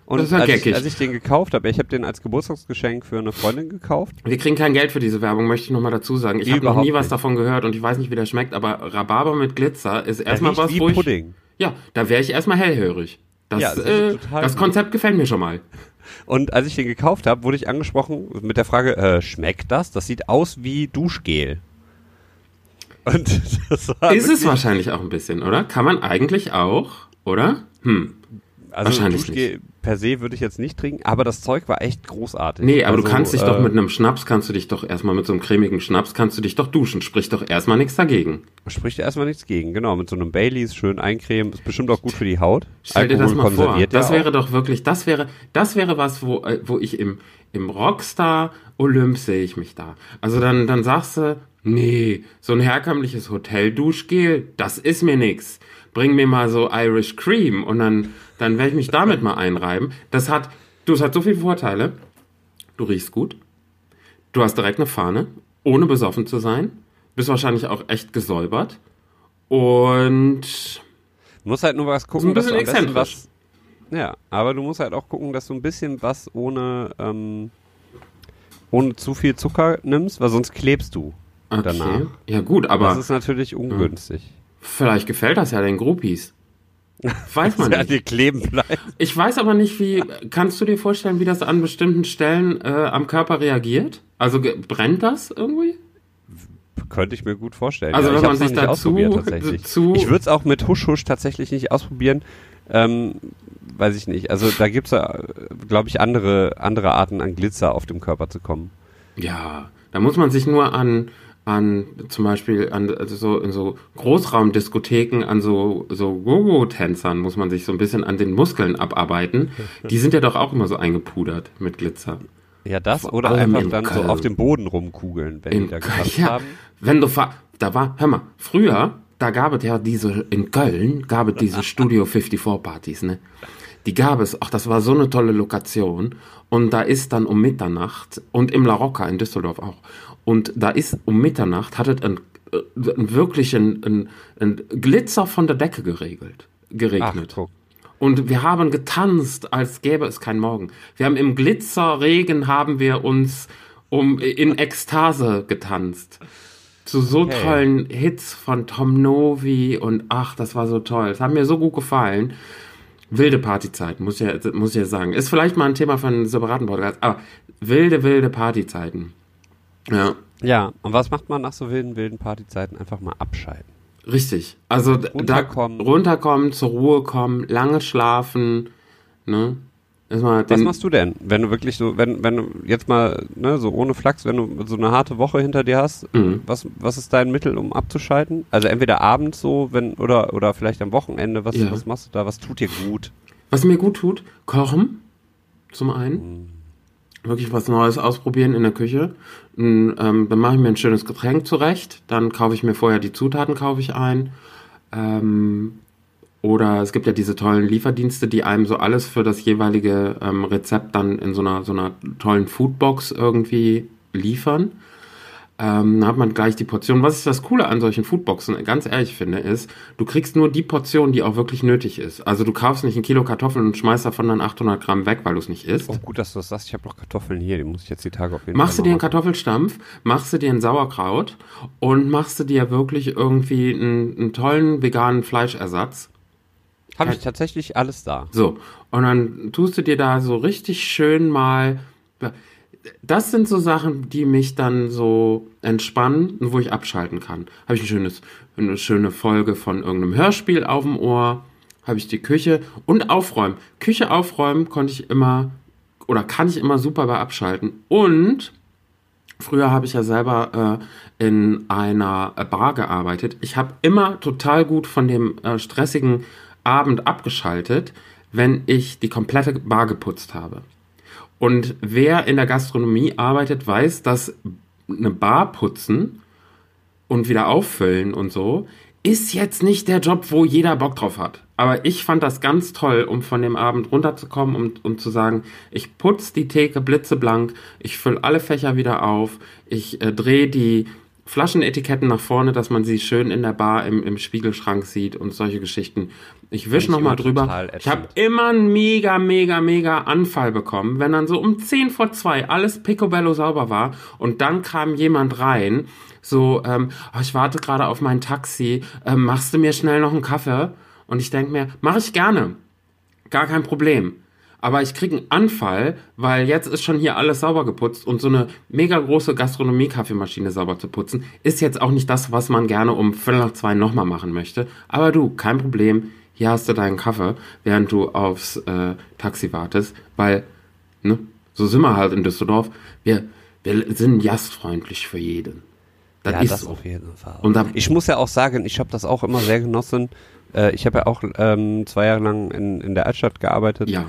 Speaker 3: Und das ist ja als, ich, als ich den gekauft habe, ich habe den als Geburtstagsgeschenk für eine Freundin gekauft.
Speaker 1: Wir kriegen kein Geld für diese Werbung, möchte ich nochmal dazu sagen. Ich habe noch nie was nicht. davon gehört und ich weiß nicht, wie der schmeckt, aber Rhabarber mit Glitzer ist erstmal was,
Speaker 3: wie wo Pudding.
Speaker 1: ich. Ja, da wäre ich erstmal hellhörig. Das, ja, das, äh, das Konzept gefällt mir schon mal.
Speaker 3: Und als ich den gekauft habe, wurde ich angesprochen mit der Frage, äh, schmeckt das? Das sieht aus wie Duschgel.
Speaker 1: Und das war Ist es wahrscheinlich auch ein bisschen, oder? Kann man eigentlich auch, oder? Hm.
Speaker 3: Also wahrscheinlich Duschgel, nicht. Per se würde ich jetzt nicht trinken, aber das Zeug war echt großartig.
Speaker 1: Nee, aber also, du kannst dich äh, doch mit einem Schnaps, kannst du dich doch erstmal mit so einem cremigen Schnaps, kannst du dich doch duschen. Sprich doch erstmal nichts dagegen.
Speaker 3: Spricht erstmal nichts gegen, genau. Mit so einem Baileys schön eincremen, ist bestimmt auch gut für die Haut.
Speaker 1: Stell dir das mal vor. Das ja wäre auch. doch wirklich, das wäre, das wäre was, wo, äh, wo ich im, im Rockstar Olymp sehe ich mich da. Also dann, dann sagst du, nee, so ein herkömmliches Hotelduschgel, das ist mir nix. Bring mir mal so Irish Cream und dann dann werde ich mich damit mal einreiben. Das hat, du, es hat so viele Vorteile. Du riechst gut. Du hast direkt eine Fahne, ohne besoffen zu sein. Bist wahrscheinlich auch echt gesäubert. Und.
Speaker 3: Du musst halt nur was gucken,
Speaker 1: ein bisschen dass du was.
Speaker 3: Ja, aber du musst halt auch gucken, dass du ein bisschen was ohne, ähm, ohne zu viel Zucker nimmst, weil sonst klebst du okay. danach.
Speaker 1: Ja, gut, aber.
Speaker 3: Das ist natürlich ungünstig.
Speaker 1: Vielleicht gefällt das ja den Groupies. Weiß man nicht.
Speaker 3: Ja, kleben bleibt.
Speaker 1: Ich weiß aber nicht, wie. Kannst du dir vorstellen, wie das an bestimmten Stellen äh, am Körper reagiert? Also brennt das irgendwie?
Speaker 3: Könnte ich mir gut vorstellen.
Speaker 1: Also ja, wenn man sich dazu,
Speaker 3: zu ich würde es auch mit Husch Husch tatsächlich nicht ausprobieren. Ähm, weiß ich nicht. Also da gibt es, glaube ich, andere, andere Arten an Glitzer auf dem Körper zu kommen.
Speaker 1: Ja, da muss man sich nur an an zum Beispiel an also so in so Großraumdiskotheken an so so Gogo-Tänzern muss man sich so ein bisschen an den Muskeln abarbeiten. Die sind ja doch auch immer so eingepudert mit Glitzer.
Speaker 3: Ja, das Vor oder einfach dann Köln. so auf dem Boden rumkugeln, wenn in die da
Speaker 1: gepasst ja, haben. Wenn du da war, hör mal, früher, da gab es ja diese in Köln gab es diese Studio 54 Partys, ne? Die gab es, ach, das war so eine tolle Lokation. Und da ist dann um Mitternacht und im La Rocca in Düsseldorf auch. Und da ist um Mitternacht, hat es ein, äh, ein wirklich ein, ein, ein, Glitzer von der Decke geregelt, geregnet. Ach, und wir haben getanzt, als gäbe es keinen Morgen. Wir haben im Glitzerregen haben wir uns um, in Ekstase getanzt. Zu so okay. tollen Hits von Tom Novi und ach, das war so toll. Es hat mir so gut gefallen. Wilde Partyzeiten, muss ich ja, muss ich ja sagen. Ist vielleicht mal ein Thema von einem separaten Podcast, aber wilde, wilde Partyzeiten.
Speaker 3: Ja. Ja, und was macht man nach so wilden, wilden Partyzeiten? Einfach mal abschalten.
Speaker 1: Richtig. Also runterkommen. da runterkommen, zur Ruhe kommen, lange schlafen, ne?
Speaker 3: was machst du denn, wenn du wirklich so, wenn, wenn du jetzt mal, ne, so ohne Flachs, wenn du so eine harte Woche hinter dir hast, mhm. was, was ist dein Mittel, um abzuschalten? Also entweder abends so, wenn, oder, oder vielleicht am Wochenende, was, ja. was machst du da, was tut dir gut?
Speaker 1: Was mir gut tut, kochen, zum einen. Mhm wirklich was Neues ausprobieren in der Küche. Und, ähm, dann mache ich mir ein schönes Getränk zurecht. Dann kaufe ich mir vorher die Zutaten, kaufe ich ein. Ähm, oder es gibt ja diese tollen Lieferdienste, die einem so alles für das jeweilige ähm, Rezept dann in so einer, so einer tollen Foodbox irgendwie liefern ähm, dann hat man gleich die Portion. Was ist das Coole an solchen Foodboxen, ganz ehrlich finde, ist, du kriegst nur die Portion, die auch wirklich nötig ist. Also du kaufst nicht ein Kilo Kartoffeln und schmeißt davon dann 800 Gramm weg, weil du es nicht isst.
Speaker 3: Oh, gut, dass du das sagst. Ich habe noch Kartoffeln hier, die muss ich jetzt die Tage auf jeden
Speaker 1: machst Fall Machst du dir einen Kartoffelstampf, machst du dir ein Sauerkraut und machst du dir wirklich irgendwie einen, einen tollen veganen Fleischersatz.
Speaker 3: Habe ich tatsächlich alles da.
Speaker 1: So, und dann tust du dir da so richtig schön mal das sind so Sachen, die mich dann so entspannen und wo ich abschalten kann. Habe ich ein schönes, eine schöne Folge von irgendeinem Hörspiel auf dem Ohr, habe ich die Küche und aufräumen. Küche aufräumen konnte ich immer oder kann ich immer super bei abschalten. Und früher habe ich ja selber äh, in einer Bar gearbeitet. Ich habe immer total gut von dem äh, stressigen Abend abgeschaltet, wenn ich die komplette Bar geputzt habe. Und wer in der Gastronomie arbeitet, weiß, dass eine Bar putzen und wieder auffüllen und so ist jetzt nicht der Job, wo jeder Bock drauf hat. Aber ich fand das ganz toll, um von dem Abend runterzukommen und um zu sagen, ich putze die Theke blitzeblank, ich fülle alle Fächer wieder auf, ich äh, drehe die Flaschenetiketten nach vorne, dass man sie schön in der Bar im, im Spiegelschrank sieht und solche Geschichten. Ich wisch noch mal drüber. Ich habe immer einen mega, mega, mega Anfall bekommen, wenn dann so um 10 vor 2 alles picobello sauber war und dann kam jemand rein, so, ähm, oh, ich warte gerade auf mein Taxi, ähm, machst du mir schnell noch einen Kaffee? Und ich denk mir, mache ich gerne. Gar kein Problem aber ich kriege einen Anfall, weil jetzt ist schon hier alles sauber geputzt und so eine mega große Gastronomie-Kaffeemaschine sauber zu putzen, ist jetzt auch nicht das, was man gerne um Viertel nach zwei nochmal machen möchte. Aber du, kein Problem, hier hast du deinen Kaffee, während du aufs äh, Taxi wartest, weil, ne, so sind wir halt in Düsseldorf, wir, wir sind gastfreundlich für jeden.
Speaker 3: Das ja, ist das so. auf jeden Fall. Und dann, ich muss ja auch sagen, ich habe das auch immer sehr genossen. Äh, ich habe ja auch ähm, zwei Jahre lang in, in der Altstadt gearbeitet.
Speaker 1: Ja.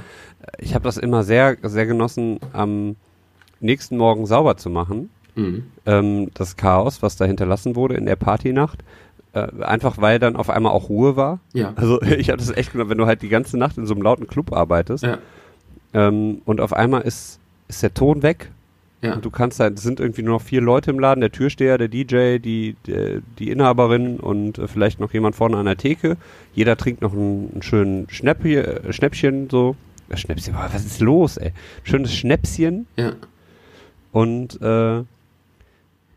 Speaker 3: Ich habe das immer sehr, sehr genossen, am nächsten Morgen sauber zu machen. Mhm. Ähm, das Chaos, was da hinterlassen wurde in der Partynacht. Äh, einfach weil dann auf einmal auch Ruhe war.
Speaker 1: Ja.
Speaker 3: Also ich habe das echt genommen, wenn du halt die ganze Nacht in so einem lauten Club arbeitest
Speaker 1: ja.
Speaker 3: ähm, und auf einmal ist, ist der Ton weg ja. Und du kannst halt, es sind irgendwie nur noch vier Leute im Laden, der Türsteher, der DJ, die, die, die Inhaberin und äh, vielleicht noch jemand vorne an der Theke. Jeder trinkt noch einen, einen schönen Schnäppchen, äh, Schnäppchen so. Schnäppchen, was ist los, ey? Schönes Schnäpschen.
Speaker 1: Ja.
Speaker 3: Und äh,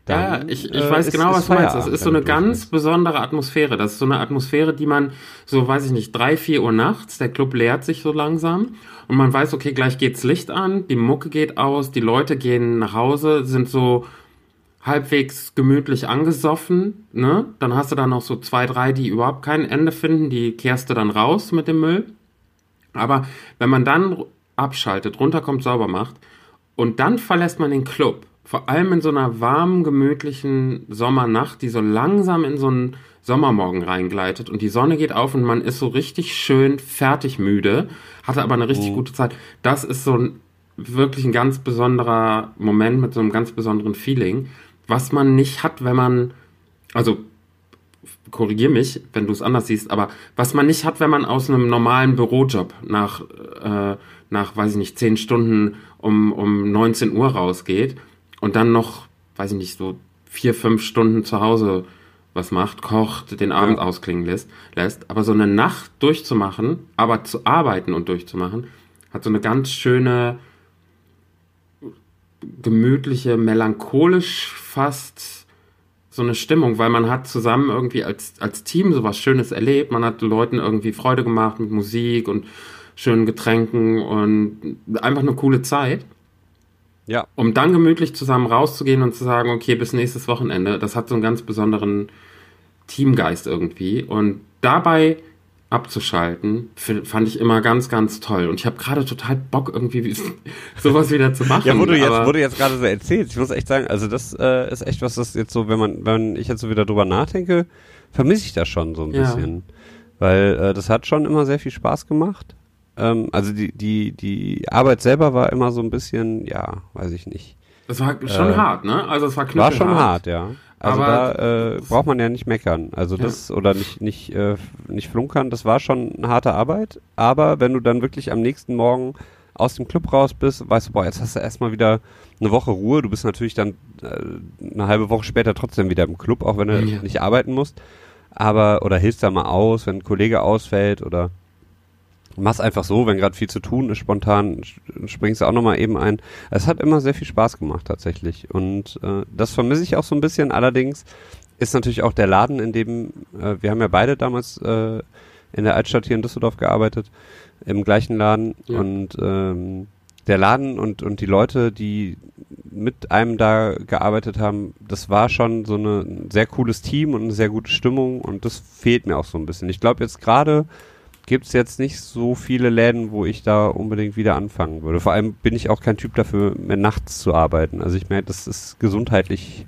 Speaker 1: dann, ja, ich, ich äh, weiß genau, ist, was du meinst. Das ist so eine ganz bist. besondere Atmosphäre. Das ist so eine Atmosphäre, die man, so weiß ich nicht, drei, vier Uhr nachts, der Club leert sich so langsam und man weiß, okay, gleich geht's Licht an, die Mucke geht aus, die Leute gehen nach Hause, sind so halbwegs gemütlich angesoffen, ne? Dann hast du da noch so zwei, drei, die überhaupt kein Ende finden, die kehrst du dann raus mit dem Müll. Aber wenn man dann abschaltet, runterkommt, sauber macht und dann verlässt man den Club vor allem in so einer warmen, gemütlichen Sommernacht, die so langsam in so einen Sommermorgen reingleitet und die Sonne geht auf und man ist so richtig schön fertig müde, hatte aber eine richtig mhm. gute Zeit. Das ist so ein wirklich ein ganz besonderer Moment mit so einem ganz besonderen Feeling, was man nicht hat, wenn man, also korrigier mich, wenn du es anders siehst, aber was man nicht hat, wenn man aus einem normalen Bürojob nach, äh, nach, weiß ich nicht, zehn Stunden um, um 19 Uhr rausgeht und dann noch, weiß ich nicht, so vier, fünf Stunden zu Hause was macht, kocht, den Abend ja. ausklingen lässt, lässt. Aber so eine Nacht durchzumachen, aber zu arbeiten und durchzumachen, hat so eine ganz schöne, gemütliche, melancholisch fast so eine Stimmung, weil man hat zusammen irgendwie als, als Team sowas Schönes erlebt. Man hat Leuten irgendwie Freude gemacht mit Musik und schönen Getränken und einfach eine coole Zeit.
Speaker 3: Ja.
Speaker 1: Um dann gemütlich zusammen rauszugehen und zu sagen, okay, bis nächstes Wochenende, das hat so einen ganz besonderen Teamgeist irgendwie. Und dabei abzuschalten, fand ich immer ganz, ganz toll. Und ich habe gerade total Bock, irgendwie sowas wieder zu machen.
Speaker 3: ja, wo du jetzt, wo du jetzt gerade so erzählst, ich muss echt sagen, also das äh, ist echt was, das jetzt so, wenn man, wenn ich jetzt so wieder drüber nachdenke, vermisse ich das schon so ein ja. bisschen. Weil äh, das hat schon immer sehr viel Spaß gemacht. Ähm, also die, die, die Arbeit selber war immer so ein bisschen, ja, weiß ich nicht.
Speaker 1: Das war schon äh, hart, ne? Also es war
Speaker 3: War schon hart, ja. Also aber da äh, braucht man ja nicht meckern. Also das ja. oder nicht nicht äh, nicht flunkern. Das war schon eine harte Arbeit. Aber wenn du dann wirklich am nächsten Morgen aus dem Club raus bist, weißt du, boah, jetzt hast du erstmal wieder eine Woche Ruhe. Du bist natürlich dann äh, eine halbe Woche später trotzdem wieder im Club, auch wenn du ja. nicht arbeiten musst. Aber oder hilfst da mal aus, wenn ein Kollege ausfällt oder mach's einfach so, wenn gerade viel zu tun ist, spontan springst du auch nochmal eben ein. Es hat immer sehr viel Spaß gemacht tatsächlich und äh, das vermisse ich auch so ein bisschen. Allerdings ist natürlich auch der Laden, in dem äh, wir haben ja beide damals äh, in der Altstadt hier in Düsseldorf gearbeitet, im gleichen Laden ja. und ähm, der Laden und, und die Leute, die mit einem da gearbeitet haben, das war schon so eine, ein sehr cooles Team und eine sehr gute Stimmung und das fehlt mir auch so ein bisschen. Ich glaube jetzt gerade gibt es jetzt nicht so viele Läden, wo ich da unbedingt wieder anfangen würde. Vor allem bin ich auch kein Typ dafür, mehr nachts zu arbeiten. Also ich merke, das ist gesundheitlich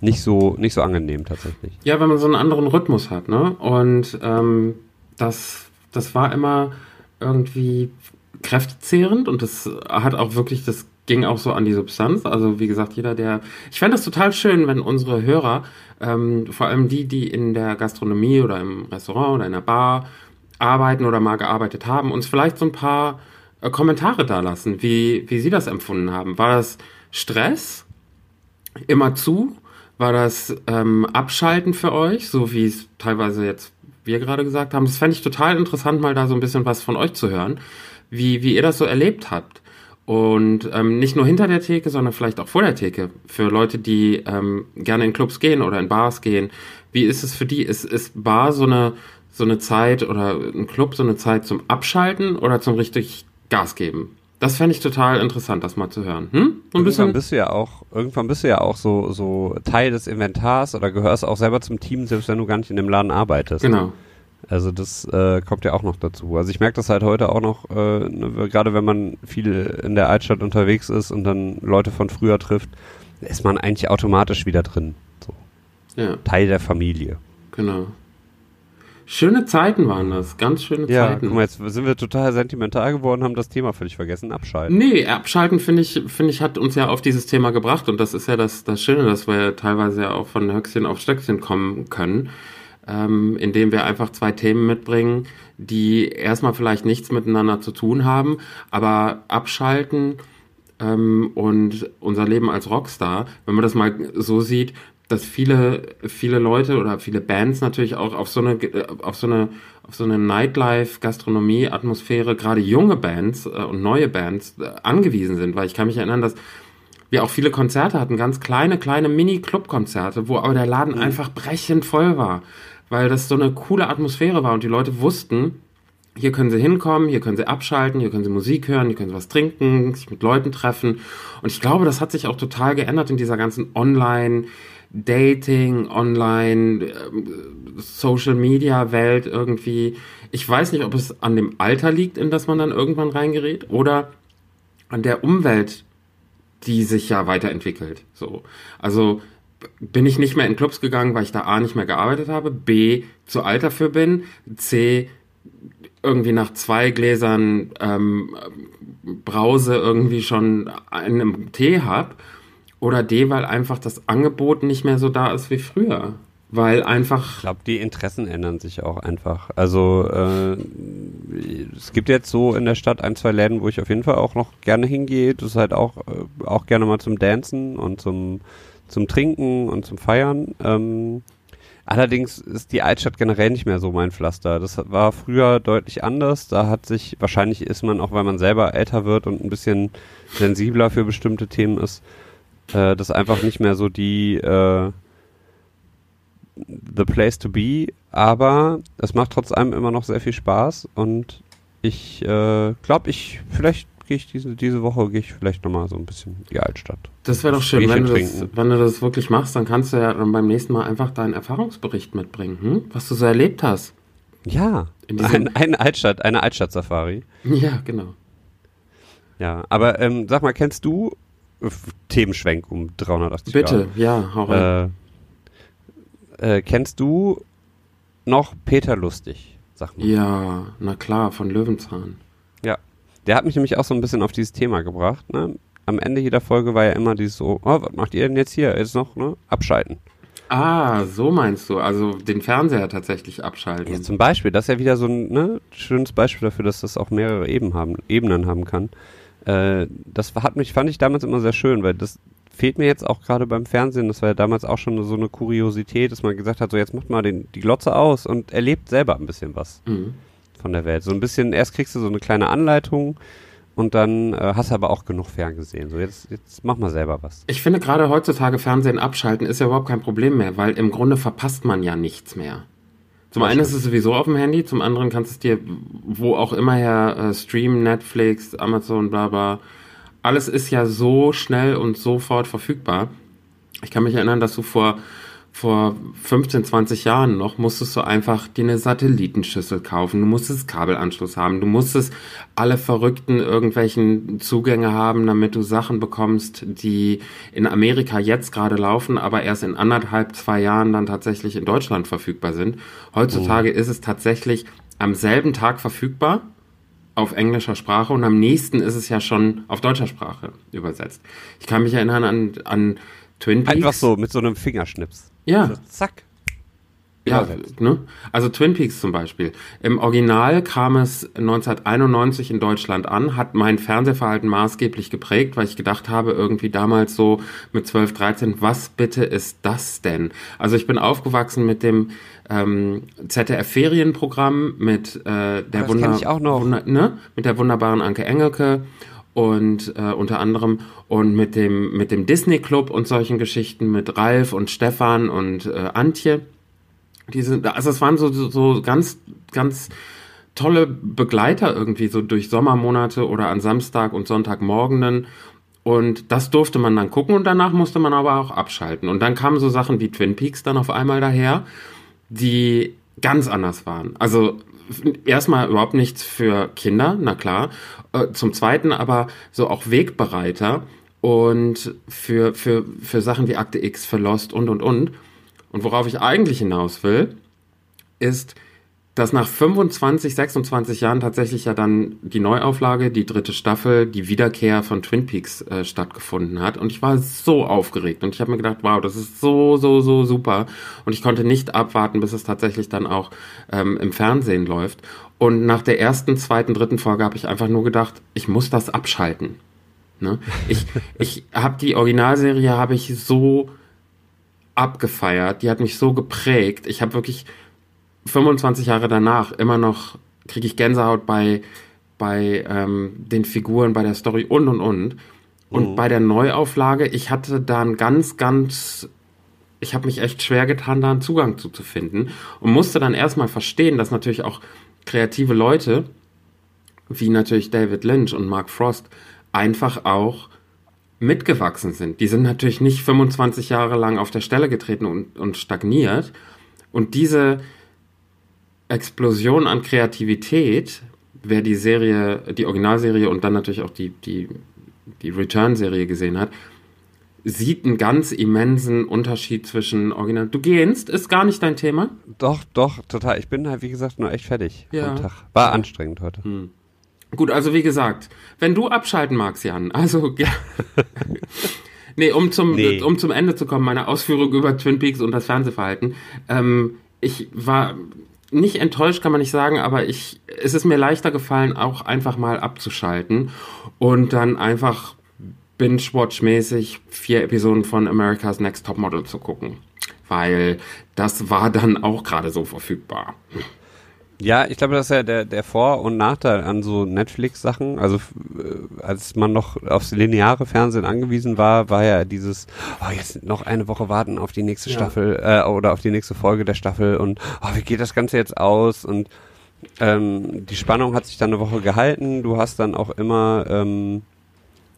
Speaker 3: nicht so, nicht so angenehm tatsächlich.
Speaker 1: Ja, wenn man so einen anderen Rhythmus hat, ne? Und ähm, das, das war immer irgendwie kräftezehrend und das hat auch wirklich, das ging auch so an die Substanz. Also wie gesagt, jeder, der. Ich fände das total schön, wenn unsere Hörer, ähm, vor allem die, die in der Gastronomie oder im Restaurant oder in der Bar arbeiten oder mal gearbeitet haben, uns vielleicht so ein paar äh, Kommentare da lassen, wie, wie Sie das empfunden haben. War das Stress? Immer zu? War das ähm, Abschalten für euch, so wie es teilweise jetzt wir gerade gesagt haben? Das fände ich total interessant, mal da so ein bisschen was von euch zu hören, wie, wie ihr das so erlebt habt. Und ähm, nicht nur hinter der Theke, sondern vielleicht auch vor der Theke. Für Leute, die ähm, gerne in Clubs gehen oder in Bars gehen. Wie ist es für die? Ist, ist Bar so eine, so eine Zeit oder ein Club so eine Zeit zum Abschalten oder zum richtig Gas geben? Das fände ich total interessant, das mal zu hören. Hm?
Speaker 3: So irgendwann bist du ja auch, irgendwann bist du ja auch so, so Teil des Inventars oder gehörst auch selber zum Team, selbst wenn du gar nicht in dem Laden arbeitest.
Speaker 1: Genau.
Speaker 3: Also das äh, kommt ja auch noch dazu. Also ich merke das halt heute auch noch, äh, ne, gerade wenn man viel in der Altstadt unterwegs ist und dann Leute von früher trifft, ist man eigentlich automatisch wieder drin. So. Ja. Teil der Familie.
Speaker 1: Genau. Schöne Zeiten waren das, ganz schöne ja, Zeiten.
Speaker 3: Guck mal, jetzt sind wir total sentimental geworden, haben das Thema völlig vergessen, abschalten.
Speaker 1: Nee, abschalten finde ich, finde ich, hat uns ja auf dieses Thema gebracht und das ist ja das, das Schöne, dass wir ja teilweise ja auch von Höchstchen auf Stöckchen kommen können, ähm, indem wir einfach zwei Themen mitbringen, die erstmal vielleicht nichts miteinander zu tun haben, aber abschalten ähm, und unser Leben als Rockstar, wenn man das mal so sieht, dass viele, viele Leute oder viele Bands natürlich auch auf so eine, auf so eine, auf so eine Nightlife-Gastronomie-Atmosphäre, gerade junge Bands äh, und neue Bands äh, angewiesen sind, weil ich kann mich erinnern, dass wir auch viele Konzerte hatten, ganz kleine, kleine Mini-Club-Konzerte, wo aber der Laden mhm. einfach brechend voll war, weil das so eine coole Atmosphäre war und die Leute wussten, hier können sie hinkommen, hier können sie abschalten, hier können sie Musik hören, hier können sie was trinken, sich mit Leuten treffen. Und ich glaube, das hat sich auch total geändert in dieser ganzen Online- Dating, Online, ähm, Social Media Welt irgendwie. Ich weiß nicht, ob es an dem Alter liegt, in das man dann irgendwann reingerät, oder an der Umwelt, die sich ja weiterentwickelt. So. Also bin ich nicht mehr in Clubs gegangen, weil ich da A nicht mehr gearbeitet habe, B zu alt dafür bin, C irgendwie nach zwei Gläsern ähm, Brause irgendwie schon einen Tee hab oder D, weil einfach das Angebot nicht mehr so da ist wie früher. Weil einfach.
Speaker 3: Ich glaube, die Interessen ändern sich auch einfach. Also äh, es gibt jetzt so in der Stadt ein, zwei Läden, wo ich auf jeden Fall auch noch gerne hingehe. Das ist halt auch, äh, auch gerne mal zum Dancen und zum, zum Trinken und zum Feiern. Ähm, allerdings ist die Altstadt generell nicht mehr so mein Pflaster. Das war früher deutlich anders. Da hat sich, wahrscheinlich ist man auch, weil man selber älter wird und ein bisschen sensibler für bestimmte Themen ist, äh, das ist einfach nicht mehr so die äh, the place to be, aber es macht trotz allem immer noch sehr viel Spaß und ich äh, glaube, ich vielleicht gehe ich diese, diese Woche gehe ich vielleicht nochmal so ein bisschen in die Altstadt.
Speaker 1: Das wäre doch schön, wenn du, das, wenn du das wirklich machst, dann kannst du ja dann beim nächsten Mal einfach deinen Erfahrungsbericht mitbringen, hm? was du so erlebt hast.
Speaker 3: Ja, ein, eine Altstadt, eine Altstadt-Safari.
Speaker 1: Ja, genau.
Speaker 3: Ja, aber ähm, sag mal, kennst du Themenschwenk um 380
Speaker 1: Bitte, Grad. ja, hau rein.
Speaker 3: Äh, äh, kennst du noch Peter Lustig?
Speaker 1: Sag mal. Ja, na klar, von Löwenzahn.
Speaker 3: Ja, der hat mich nämlich auch so ein bisschen auf dieses Thema gebracht. Ne? Am Ende jeder Folge war ja immer dieses so, oh, was macht ihr denn jetzt hier? Jetzt noch, ne? Abschalten.
Speaker 1: Ah, so meinst du. Also den Fernseher tatsächlich abschalten.
Speaker 3: Ja, zum Beispiel. Das ist ja wieder so ein ne, schönes Beispiel dafür, dass das auch mehrere Eben haben, Ebenen haben kann. Äh, das hat mich, fand ich damals immer sehr schön, weil das fehlt mir jetzt auch gerade beim Fernsehen. Das war ja damals auch schon so eine Kuriosität, dass man gesagt hat, so jetzt macht mal den, die Glotze aus und erlebt selber ein bisschen was mhm. von der Welt. So ein bisschen, erst kriegst du so eine kleine Anleitung und dann äh, hast du aber auch genug ferngesehen. So jetzt, jetzt mach mal selber was.
Speaker 1: Ich finde gerade heutzutage Fernsehen abschalten ist ja überhaupt kein Problem mehr, weil im Grunde verpasst man ja nichts mehr. Zum einen ist es sowieso auf dem Handy, zum anderen kannst du es dir wo auch immer her äh, streamen, Netflix, Amazon, bla bla. Alles ist ja so schnell und sofort verfügbar. Ich kann mich erinnern, dass du vor vor 15, 20 Jahren noch musstest du einfach dir eine Satellitenschüssel kaufen. Du musstest Kabelanschluss haben. Du musstest alle verrückten irgendwelchen Zugänge haben, damit du Sachen bekommst, die in Amerika jetzt gerade laufen, aber erst in anderthalb, zwei Jahren dann tatsächlich in Deutschland verfügbar sind. Heutzutage oh. ist es tatsächlich am selben Tag verfügbar auf englischer Sprache und am nächsten ist es ja schon auf deutscher Sprache übersetzt. Ich kann mich erinnern an, an Twin Peaks.
Speaker 3: Einfach so mit so einem Fingerschnips.
Speaker 1: Ja. Also, zack. Ja, ne? Also Twin Peaks zum Beispiel. Im Original kam es 1991 in Deutschland an, hat mein Fernsehverhalten maßgeblich geprägt, weil ich gedacht habe, irgendwie damals so mit 12, 13, was bitte ist das denn? Also ich bin aufgewachsen mit dem ähm, ZDF-Ferienprogramm, mit äh, der Wunder, Wunder, ne? mit der wunderbaren Anke Engelke und äh, unter anderem und mit dem mit dem Disney Club und solchen Geschichten mit Ralf und Stefan und äh, Antje. Diese, also es waren so, so ganz ganz tolle Begleiter irgendwie so durch Sommermonate oder an Samstag und Sonntagmorgenen und das durfte man dann gucken und danach musste man aber auch abschalten und dann kamen so Sachen wie Twin Peaks dann auf einmal daher, die ganz anders waren. Also erstmal überhaupt nichts für Kinder, na klar. Äh, zum Zweiten aber so auch Wegbereiter und für, für, für Sachen wie Akte X, für Lost und, und, und. Und worauf ich eigentlich hinaus will, ist, dass nach 25, 26 Jahren tatsächlich ja dann die Neuauflage, die dritte Staffel, die Wiederkehr von Twin Peaks äh, stattgefunden hat. Und ich war so aufgeregt und ich habe mir gedacht, wow, das ist so, so, so super. Und ich konnte nicht abwarten, bis es tatsächlich dann auch ähm, im Fernsehen läuft. Und nach der ersten, zweiten, dritten Folge habe ich einfach nur gedacht, ich muss das abschalten. Ne? Ich, ich habe die Originalserie habe ich so abgefeiert, die hat mich so geprägt. Ich habe wirklich 25 Jahre danach immer noch kriege ich Gänsehaut bei bei ähm, den Figuren, bei der Story und und und. Und mhm. bei der Neuauflage, ich hatte da einen ganz, ganz, ich habe mich echt schwer getan, da einen Zugang zu, zu finden und musste dann erstmal verstehen, dass natürlich auch kreative Leute, wie natürlich David Lynch und Mark Frost, einfach auch mitgewachsen sind. Die sind natürlich nicht 25 Jahre lang auf der Stelle getreten und, und stagniert. Und diese Explosion an Kreativität, wer die Serie, die Originalserie und dann natürlich auch die, die, die Return-Serie gesehen hat, sieht einen ganz immensen Unterschied zwischen Original. Du gehst, ist gar nicht dein Thema?
Speaker 3: Doch, doch, total. Ich bin halt, wie gesagt, nur echt fertig. Ja. War anstrengend heute. Hm.
Speaker 1: Gut, also wie gesagt, wenn du abschalten magst, Jan, also ja. nee, um zum, nee. um zum Ende zu kommen, meine Ausführung über Twin Peaks und das Fernsehverhalten. Ähm, ich war nicht enttäuscht, kann man nicht sagen, aber ich, es ist mir leichter gefallen, auch einfach mal abzuschalten und dann einfach binge-watch-mäßig vier Episoden von America's Next Top Model zu gucken. Weil das war dann auch gerade so verfügbar.
Speaker 3: Ja, ich glaube, das ist ja der, der Vor- und Nachteil an so Netflix-Sachen. Also äh, als man noch aufs lineare Fernsehen angewiesen war, war ja dieses, oh, jetzt noch eine Woche warten auf die nächste ja. Staffel äh, oder auf die nächste Folge der Staffel und oh, wie geht das Ganze jetzt aus? Und ähm, die Spannung hat sich dann eine Woche gehalten. Du hast dann auch immer ähm,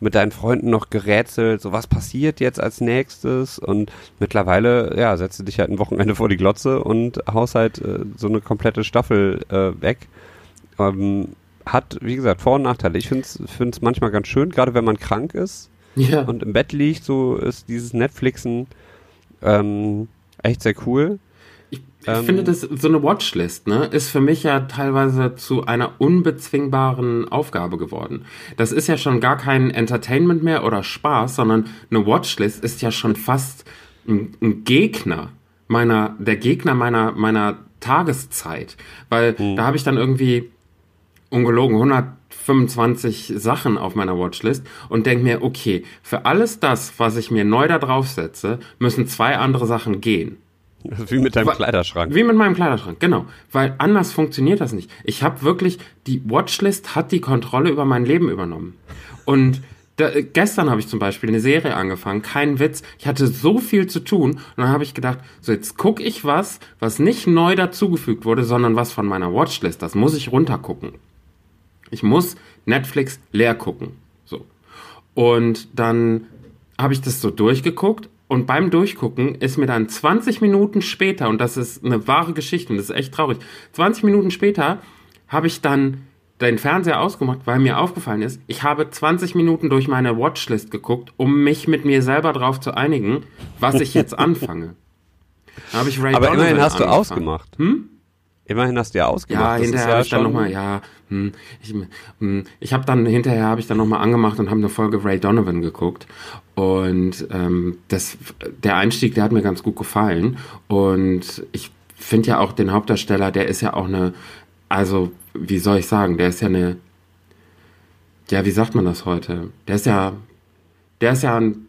Speaker 3: mit deinen Freunden noch gerätselt, so was passiert jetzt als nächstes und mittlerweile, ja, setzt du dich halt ein Wochenende vor die Glotze und haust halt äh, so eine komplette Staffel äh, weg. Ähm, hat, wie gesagt, Vor- und Nachteile. Ich finde es manchmal ganz schön, gerade wenn man krank ist ja. und im Bett liegt, so ist dieses Netflixen ähm, echt sehr cool.
Speaker 1: Ich ähm, finde, das so eine Watchlist, ne, ist für mich ja teilweise zu einer unbezwingbaren Aufgabe geworden. Das ist ja schon gar kein Entertainment mehr oder Spaß, sondern eine Watchlist ist ja schon fast ein, ein Gegner meiner, der Gegner meiner, meiner Tageszeit. Weil mhm. da habe ich dann irgendwie ungelogen 125 Sachen auf meiner Watchlist und denke mir, okay, für alles das, was ich mir neu da drauf setze, müssen zwei andere Sachen gehen.
Speaker 3: Wie mit deinem Kleiderschrank.
Speaker 1: Wie mit meinem Kleiderschrank, genau. Weil anders funktioniert das nicht. Ich habe wirklich, die Watchlist hat die Kontrolle über mein Leben übernommen. Und da, gestern habe ich zum Beispiel eine Serie angefangen, kein Witz. Ich hatte so viel zu tun und dann habe ich gedacht, so jetzt gucke ich was, was nicht neu dazugefügt wurde, sondern was von meiner Watchlist. Das muss ich runtergucken. Ich muss Netflix leer gucken. So. Und dann habe ich das so durchgeguckt und beim Durchgucken ist mir dann 20 Minuten später, und das ist eine wahre Geschichte und das ist echt traurig, 20 Minuten später habe ich dann den Fernseher ausgemacht, weil mir aufgefallen ist, ich habe 20 Minuten durch meine Watchlist geguckt, um mich mit mir selber darauf zu einigen, was ich jetzt anfange.
Speaker 3: Da habe ich Ray Aber Donovan immerhin hast angefangen. du ausgemacht. Hm? Immerhin hast du ja ausgemacht.
Speaker 1: Ja, das hinterher ja habe ich dann nochmal, ja, hm, ich, hm, ich habe dann, hinterher habe ich dann nochmal angemacht und habe eine Folge Ray Donovan geguckt. Und ähm, das, der Einstieg, der hat mir ganz gut gefallen. Und ich finde ja auch den Hauptdarsteller, der ist ja auch eine, also, wie soll ich sagen, der ist ja eine, ja, wie sagt man das heute? Der ist ja, der ist ja ein,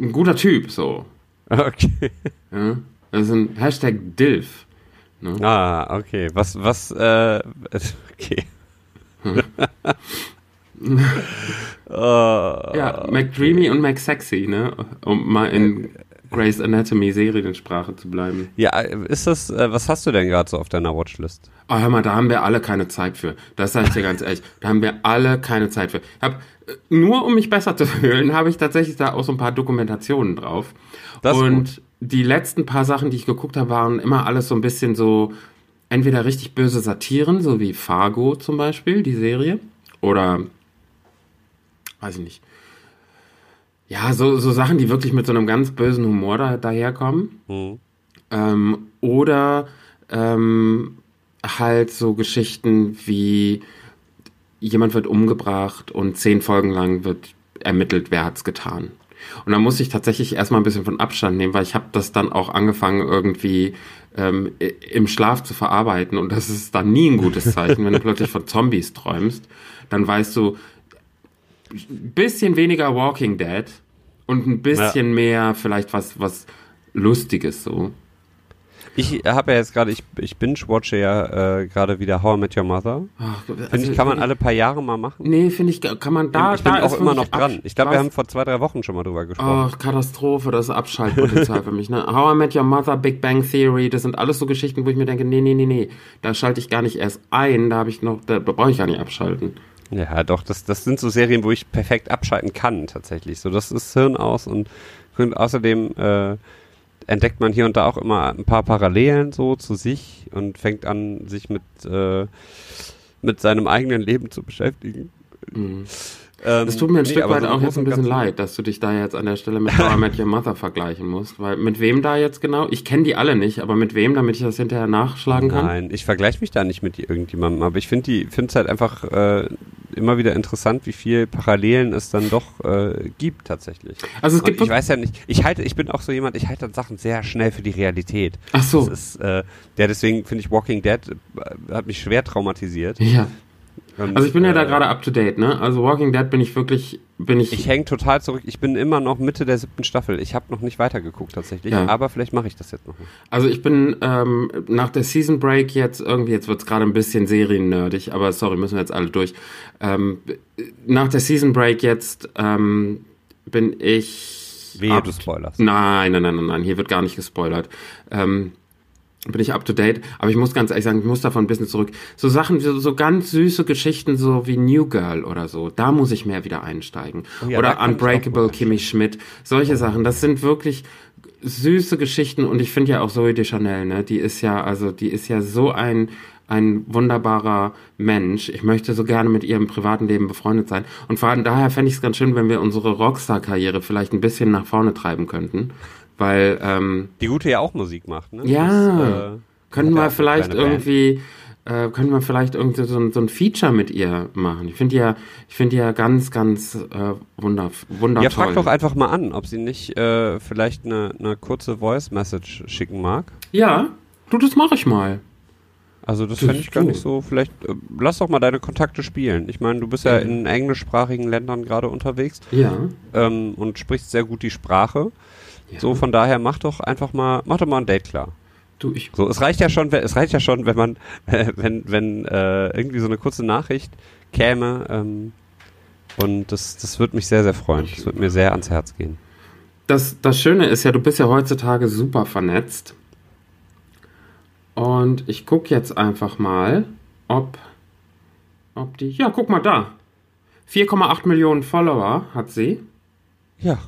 Speaker 1: ein guter Typ, so. Okay. Ja, das ist ein Hashtag DILF.
Speaker 3: Ne? Ah, okay. Was, was, äh, okay. Hm.
Speaker 1: oh. Ja, McDreamy und McSexy, ne? Um mal in Grey's Anatomy Seriensprache zu bleiben.
Speaker 3: Ja, ist das, äh, was hast du denn gerade so auf deiner Watchlist?
Speaker 1: Oh, hör mal, da haben wir alle keine Zeit für. Das sage ich dir ganz ehrlich. Da haben wir alle keine Zeit für. Hab, äh, nur um mich besser zu fühlen, habe ich tatsächlich da auch so ein paar Dokumentationen drauf. Das und die letzten paar Sachen, die ich geguckt habe, waren immer alles so ein bisschen so, entweder richtig böse Satiren, so wie Fargo zum Beispiel, die Serie, oder, weiß ich nicht, ja, so, so Sachen, die wirklich mit so einem ganz bösen Humor da, daherkommen. Mhm. Ähm, oder ähm, halt so Geschichten wie jemand wird umgebracht und zehn Folgen lang wird ermittelt, wer hat's getan. Und da muss ich tatsächlich erstmal ein bisschen von Abstand nehmen, weil ich habe das dann auch angefangen irgendwie ähm, im Schlaf zu verarbeiten und das ist dann nie ein gutes Zeichen, wenn du plötzlich von Zombies träumst. Dann weißt du, ein bisschen weniger Walking Dead und ein bisschen ja. mehr vielleicht was, was Lustiges so.
Speaker 3: Ich habe ja jetzt gerade, ich, ich binge-watche ja äh, gerade wieder How I Met Your Mother. Finde also, ich, kann man alle paar Jahre mal machen.
Speaker 1: Nee, finde ich, kann man da.
Speaker 3: Ich bin da auch immer noch dran. Ich glaube, wir haben vor zwei, drei Wochen schon mal drüber gesprochen.
Speaker 1: Ach, Katastrophe, das ist Abschaltpotenzial für mich. Ne? How I Met Your Mother, Big Bang Theory, das sind alles so Geschichten, wo ich mir denke, nee, nee, nee, nee, da schalte ich gar nicht erst ein, da habe ich noch, da, da brauche ich gar nicht abschalten.
Speaker 3: Ja, doch, das, das sind so Serien, wo ich perfekt abschalten kann, tatsächlich. So, das ist Hirn aus und, und außerdem äh, entdeckt man hier und da auch immer ein paar Parallelen so zu sich und fängt an, sich mit, äh, mit seinem eigenen Leben zu beschäftigen.
Speaker 1: Mhm. Ähm, es tut mir ein nee, Stück weit so auch jetzt ein bisschen leid, dass du dich da jetzt an der Stelle mit How I Met Your Mother vergleichen musst. Weil mit wem da jetzt genau? Ich kenne die alle nicht, aber mit wem, damit ich das hinterher nachschlagen kann?
Speaker 3: Nein, ich vergleiche mich da nicht mit irgendjemandem, aber ich finde es halt einfach äh, immer wieder interessant, wie viel Parallelen es dann doch äh, gibt tatsächlich. Also es gibt ich weiß ja nicht, ich halte, ich bin auch so jemand, ich halte dann Sachen sehr schnell für die Realität.
Speaker 1: Ach so.
Speaker 3: Das ist, äh, der deswegen finde ich Walking Dead äh, hat mich schwer traumatisiert.
Speaker 1: Ja. Und, also ich bin ja da äh, gerade up to date, ne? Also Walking Dead bin ich wirklich, bin ich.
Speaker 3: Ich hänge total zurück. Ich bin immer noch Mitte der siebten Staffel. Ich habe noch nicht weitergeguckt tatsächlich, ja. aber vielleicht mache ich das jetzt noch.
Speaker 1: Also ich bin ähm, nach der Season Break jetzt irgendwie, jetzt wird's gerade ein bisschen seriennerdig, aber sorry, müssen wir jetzt alle durch. Ähm, nach der Season Break jetzt ähm, bin ich.
Speaker 3: Wehe, du spoilerst.
Speaker 1: Nein, nein, nein, nein, nein, hier wird gar nicht gespoilert. Ähm, bin ich up to date. Aber ich muss ganz ehrlich sagen, ich muss davon ein bisschen zurück. So Sachen, so, so ganz süße Geschichten, so wie New Girl oder so, da muss ich mehr wieder einsteigen. Oh ja, oder Unbreakable Kimmy Schmidt. Solche Sachen. Das sind wirklich süße Geschichten und ich finde ja auch Zoe de Chanel, ne, die ist ja, also, die ist ja so ein, ein wunderbarer Mensch. Ich möchte so gerne mit ihr im privaten Leben befreundet sein. Und vor allem daher fände ich es ganz schön, wenn wir unsere Rockstar-Karriere vielleicht ein bisschen nach vorne treiben könnten. Weil, ähm,
Speaker 3: Die Gute ja auch Musik macht, ne?
Speaker 1: Ja. Das, äh, können wir vielleicht irgendwie, äh, können wir vielleicht irgendwie so, ein, so ein Feature mit ihr machen. Ich finde ja, ich finde ja ganz, ganz äh, wunder, wundervoll. Ja,
Speaker 3: frag doch einfach mal an, ob sie nicht äh, vielleicht eine, eine kurze Voice-Message schicken mag.
Speaker 1: Ja, du, das mache ich mal.
Speaker 3: Also das, das fände ich gar nicht so. Vielleicht äh, lass doch mal deine Kontakte spielen. Ich meine, du bist ja in englischsprachigen Ländern gerade unterwegs.
Speaker 1: Ja.
Speaker 3: Ähm, und sprichst sehr gut die Sprache. Ja. So, von daher mach doch einfach mal, mach doch mal ein Date klar.
Speaker 1: Du, ich.
Speaker 3: So, es reicht ja schon, es reicht ja schon, wenn man, äh, wenn, wenn äh, irgendwie so eine kurze Nachricht käme. Ähm, und das, das würde mich sehr, sehr freuen. Das würde mir sehr ans Herz gehen.
Speaker 1: Das, das Schöne ist ja, du bist ja heutzutage super vernetzt. Und ich gucke jetzt einfach mal, ob, ob die. Ja, guck mal da. 4,8 Millionen Follower hat sie.
Speaker 3: Ja.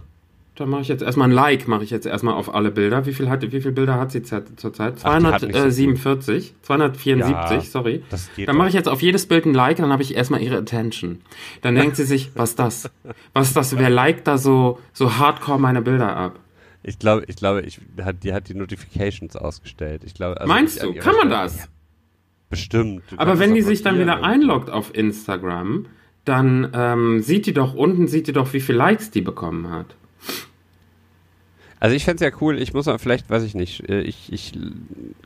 Speaker 1: Dann mache ich jetzt erstmal ein Like, mache ich jetzt erstmal auf alle Bilder. Wie viel, hat, wie viele Bilder hat sie zurzeit? 247, 274, ja, sorry. Dann mache ich jetzt auf jedes Bild ein Like, dann habe ich erstmal ihre Attention. Dann denkt sie sich, was das? Was das? Wer liked da so, so hardcore meine Bilder ab?
Speaker 3: Ich glaube, ich glaube, ich, die hat die Notifications ausgestellt. Ich glaube,
Speaker 1: also Meinst du? Kann man das? Ja.
Speaker 3: Bestimmt.
Speaker 1: Aber wenn die sich dann wieder einloggt auf Instagram, dann ähm, sieht die doch unten, sieht die doch, wie viele Likes die bekommen hat.
Speaker 3: Also ich fände es ja cool, ich muss mal, vielleicht, weiß ich nicht, äh, ich, ich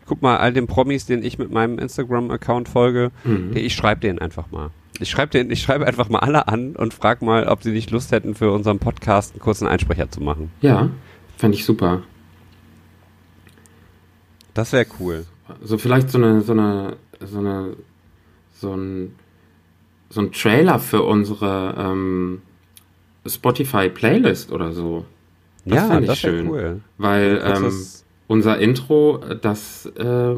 Speaker 3: guck mal all den Promis, denen ich mit meinem Instagram-Account folge, mhm. ich schreibe denen einfach mal. Ich schreibe den, ich schreibe einfach mal alle an und frage mal, ob sie nicht Lust hätten, für unseren Podcast einen kurzen Einsprecher zu machen.
Speaker 1: Ja, fände ich super.
Speaker 3: Das wäre cool.
Speaker 1: So vielleicht so eine, so eine, so eine, so ein, so ein Trailer für unsere ähm, Spotify-Playlist oder so. Das ja, ich das schön. Cool. Weil ähm, unser Intro, das äh,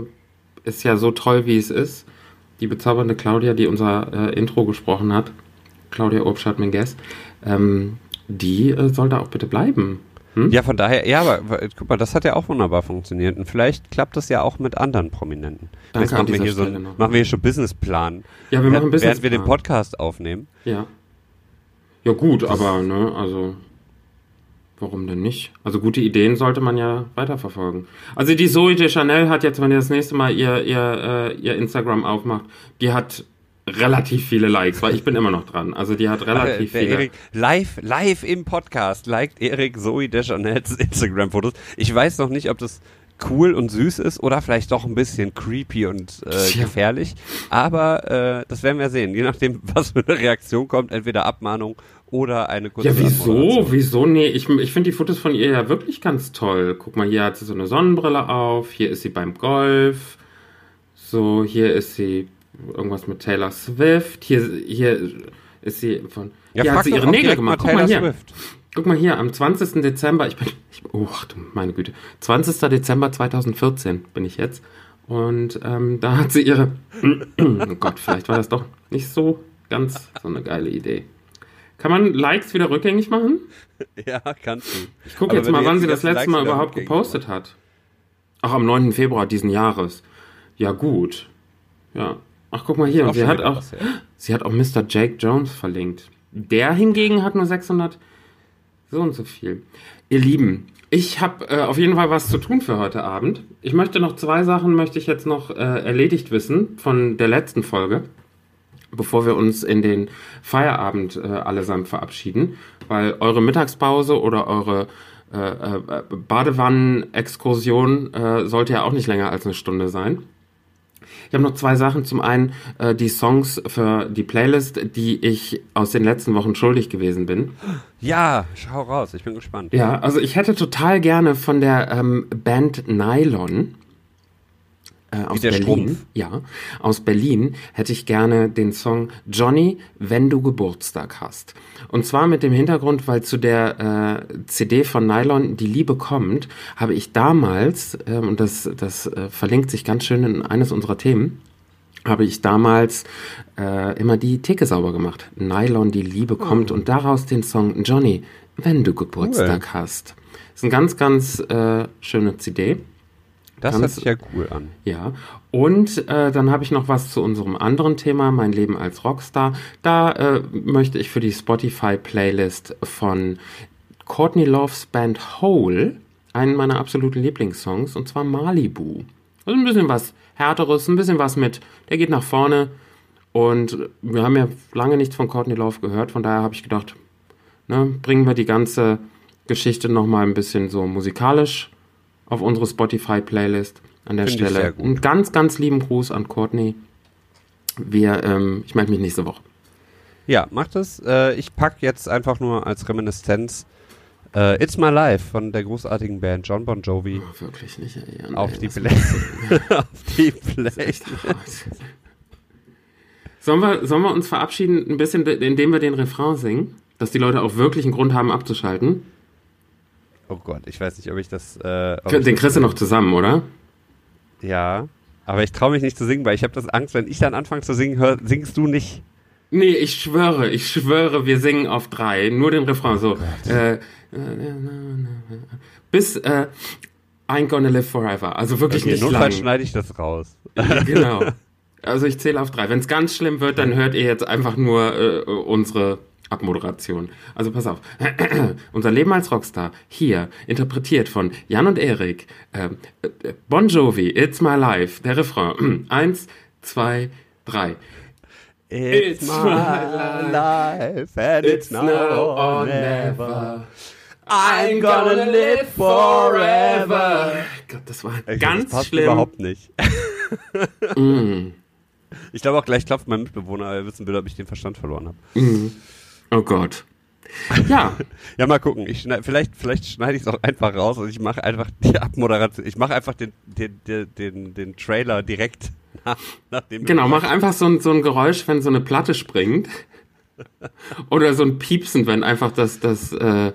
Speaker 1: ist ja so toll, wie es ist. Die bezaubernde Claudia, die unser äh, Intro gesprochen hat, Claudia Obschat-Menges, ähm, die äh, soll da auch bitte bleiben.
Speaker 3: Hm? Ja, von daher, ja, aber guck mal, das hat ja auch wunderbar funktioniert. Und vielleicht klappt das ja auch mit anderen Prominenten. Danke Jetzt machen wir hier so ein, machen wir hier schon Businessplan. Ja, wir machen Businessplan. Während wir den Podcast aufnehmen.
Speaker 1: Ja. Ja, gut, aber, ne, also. Warum denn nicht? Also gute Ideen sollte man ja weiterverfolgen. Also die Zoe de Chanel hat jetzt, wenn ihr das nächste Mal ihr, ihr, äh, ihr Instagram aufmacht, die hat relativ viele Likes, weil ich bin immer noch dran. Also die hat relativ äh, viele.
Speaker 3: Erik, live, live im Podcast liked Erik Zoe Deschanels Instagram-Fotos. Ich weiß noch nicht, ob das cool und süß ist oder vielleicht doch ein bisschen creepy und äh, gefährlich. Aber äh, das werden wir sehen. Je nachdem, was für eine Reaktion kommt, entweder Abmahnung oder eine
Speaker 1: kurze Ja, wieso? Wieso? Nee, ich, ich finde die Fotos von ihr ja wirklich ganz toll. Guck mal, hier hat sie so eine Sonnenbrille auf, hier ist sie beim Golf. So, hier ist sie irgendwas mit Taylor Swift. Hier, hier ist sie von. Ja, hier hat sie ihre Nägel gemacht. Guck mal hier. Swift. Guck mal hier, am 20. Dezember, ich bin, ich, oh, meine Güte, 20. Dezember 2014 bin ich jetzt. Und ähm, da hat sie ihre, oh Gott, vielleicht war das doch nicht so ganz so eine geile Idee. Kann man Likes wieder rückgängig machen?
Speaker 3: Ja, kannst du.
Speaker 1: Ich gucke jetzt mal, wann sie das letzte Likes Mal überhaupt gepostet hat. Ach, am 9. Februar diesen Jahres. Ja, gut. Ja. Ach, guck mal hier. Sie hat, auch, sie hat auch Mr. Jake Jones verlinkt. Der hingegen hat nur 600 so und so viel. Ihr Lieben, ich habe äh, auf jeden Fall was zu tun für heute Abend. Ich möchte noch zwei Sachen möchte ich jetzt noch äh, erledigt wissen von der letzten Folge, bevor wir uns in den Feierabend äh, allesamt verabschieden, weil eure Mittagspause oder eure äh, äh, Badewannen-Exkursion äh, sollte ja auch nicht länger als eine Stunde sein. Ich habe noch zwei Sachen. Zum einen äh, die Songs für die Playlist, die ich aus den letzten Wochen schuldig gewesen bin.
Speaker 3: Ja, schau raus, ich bin gespannt.
Speaker 1: Ja, also ich hätte total gerne von der ähm, Band Nylon äh, aus Berlin. Strumpf. Ja, aus Berlin hätte ich gerne den Song Johnny, wenn du Geburtstag hast. Und zwar mit dem Hintergrund, weil zu der äh, CD von Nylon Die Liebe kommt, habe ich damals, äh, und das, das äh, verlinkt sich ganz schön in eines unserer Themen, habe ich damals äh, immer die Theke sauber gemacht. Nylon, die Liebe kommt oh. und daraus den Song Johnny, wenn du Geburtstag cool. hast. Das ist eine ganz, ganz äh, schöne CD.
Speaker 3: Das Ganz, hört sich ja cool an.
Speaker 1: Ja. Und äh, dann habe ich noch was zu unserem anderen Thema, mein Leben als Rockstar. Da äh, möchte ich für die Spotify-Playlist von Courtney Loves Band Hole einen meiner absoluten Lieblingssongs, und zwar Malibu. Also ein bisschen was Härteres, ein bisschen was mit, der geht nach vorne. Und wir haben ja lange nichts von Courtney Love gehört, von daher habe ich gedacht, ne, bringen wir die ganze Geschichte nochmal ein bisschen so musikalisch auf unsere Spotify-Playlist an der Find Stelle. Und ganz, ganz lieben Gruß an Courtney. Wir, ähm, ich melde mich nächste Woche.
Speaker 3: Ja, mach das. Äh, ich packe jetzt einfach nur als Reminiszenz äh, It's My Life von der großartigen Band John Bon Jovi.
Speaker 1: Oh, wirklich nicht, ey,
Speaker 3: auf, ey, die Play auf die Playlist.
Speaker 1: Sollen wir, sollen wir uns verabschieden, ein bisschen, indem wir den Refrain singen? Dass die Leute auch wirklich einen Grund haben abzuschalten?
Speaker 3: Oh Gott, ich weiß nicht, ob ich das. Äh,
Speaker 1: ob Den kriegst du noch zusammen, oder?
Speaker 3: Ja, aber ich traue mich nicht zu singen, weil ich habe das Angst, wenn ich dann anfange zu singen, hör, singst du nicht.
Speaker 1: Nee, ich schwöre, ich schwöre, wir singen auf drei. Nur den Refrain so. Oh äh, bis äh, I'm gonna live forever. Also wirklich okay, nicht lang.
Speaker 3: schneide ich das raus.
Speaker 1: genau. Also ich zähle auf drei. Wenn es ganz schlimm wird, dann hört ihr jetzt einfach nur äh, unsere Abmoderation. Also pass auf. Unser Leben als Rockstar, hier, interpretiert von Jan und Erik. Äh, äh, bon Jovi, It's My Life, der Refrain. Eins, zwei, drei.
Speaker 3: It's, it's my life and it's, it's now or never. I'm gonna live forever.
Speaker 1: Gott, das war ich ganz das passt schlimm.
Speaker 3: überhaupt nicht. mm. Ich glaube auch gleich klopft mein Mitbewohner, er wissen will, ob ich den Verstand verloren habe.
Speaker 1: Mm. Oh Gott. Ja.
Speaker 3: ja, mal gucken. Ich schneid, vielleicht, vielleicht schneide ich es auch einfach raus und ich mache einfach die Abmoderation. Ich mache einfach den, den, den, den, den Trailer direkt nach,
Speaker 1: nachdem. Genau, mach einfach so ein, so ein Geräusch, wenn so eine Platte springt. oder so ein Piepsen, wenn einfach das, das, äh,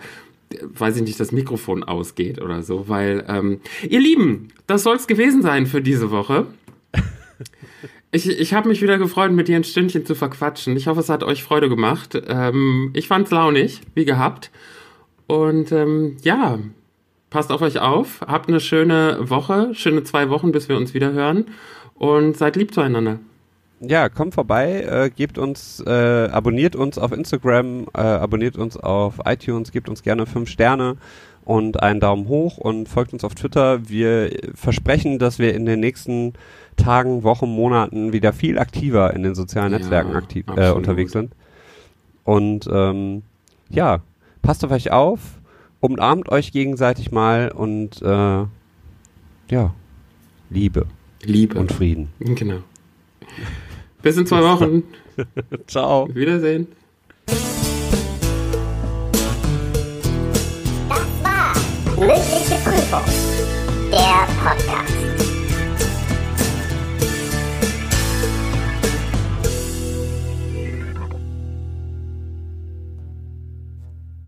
Speaker 1: weiß ich nicht, das Mikrofon ausgeht oder so. Weil, ähm, ihr Lieben, das soll es gewesen sein für diese Woche. Ich, ich habe mich wieder gefreut, mit dir ein Stündchen zu verquatschen. Ich hoffe, es hat euch Freude gemacht. Ähm, ich fand's launig, wie gehabt. Und ähm, ja, passt auf euch auf, habt eine schöne Woche, schöne zwei Wochen, bis wir uns wieder hören und seid lieb zueinander.
Speaker 3: Ja, kommt vorbei, äh, gebt uns, äh, abonniert uns auf Instagram, äh, abonniert uns auf iTunes, gebt uns gerne fünf Sterne und einen Daumen hoch und folgt uns auf Twitter. Wir versprechen, dass wir in den nächsten Tagen, Wochen, Monaten wieder viel aktiver in den sozialen Netzwerken ja, aktiv, äh, unterwegs sind. Und ähm, ja, passt auf euch auf, umarmt euch gegenseitig mal und äh, ja, Liebe.
Speaker 1: Liebe.
Speaker 3: Und Frieden.
Speaker 1: Genau. Bis in zwei Wochen.
Speaker 3: Ciao.
Speaker 1: Wiedersehen.
Speaker 4: Das war Mündliche Prüfung, der Podcast.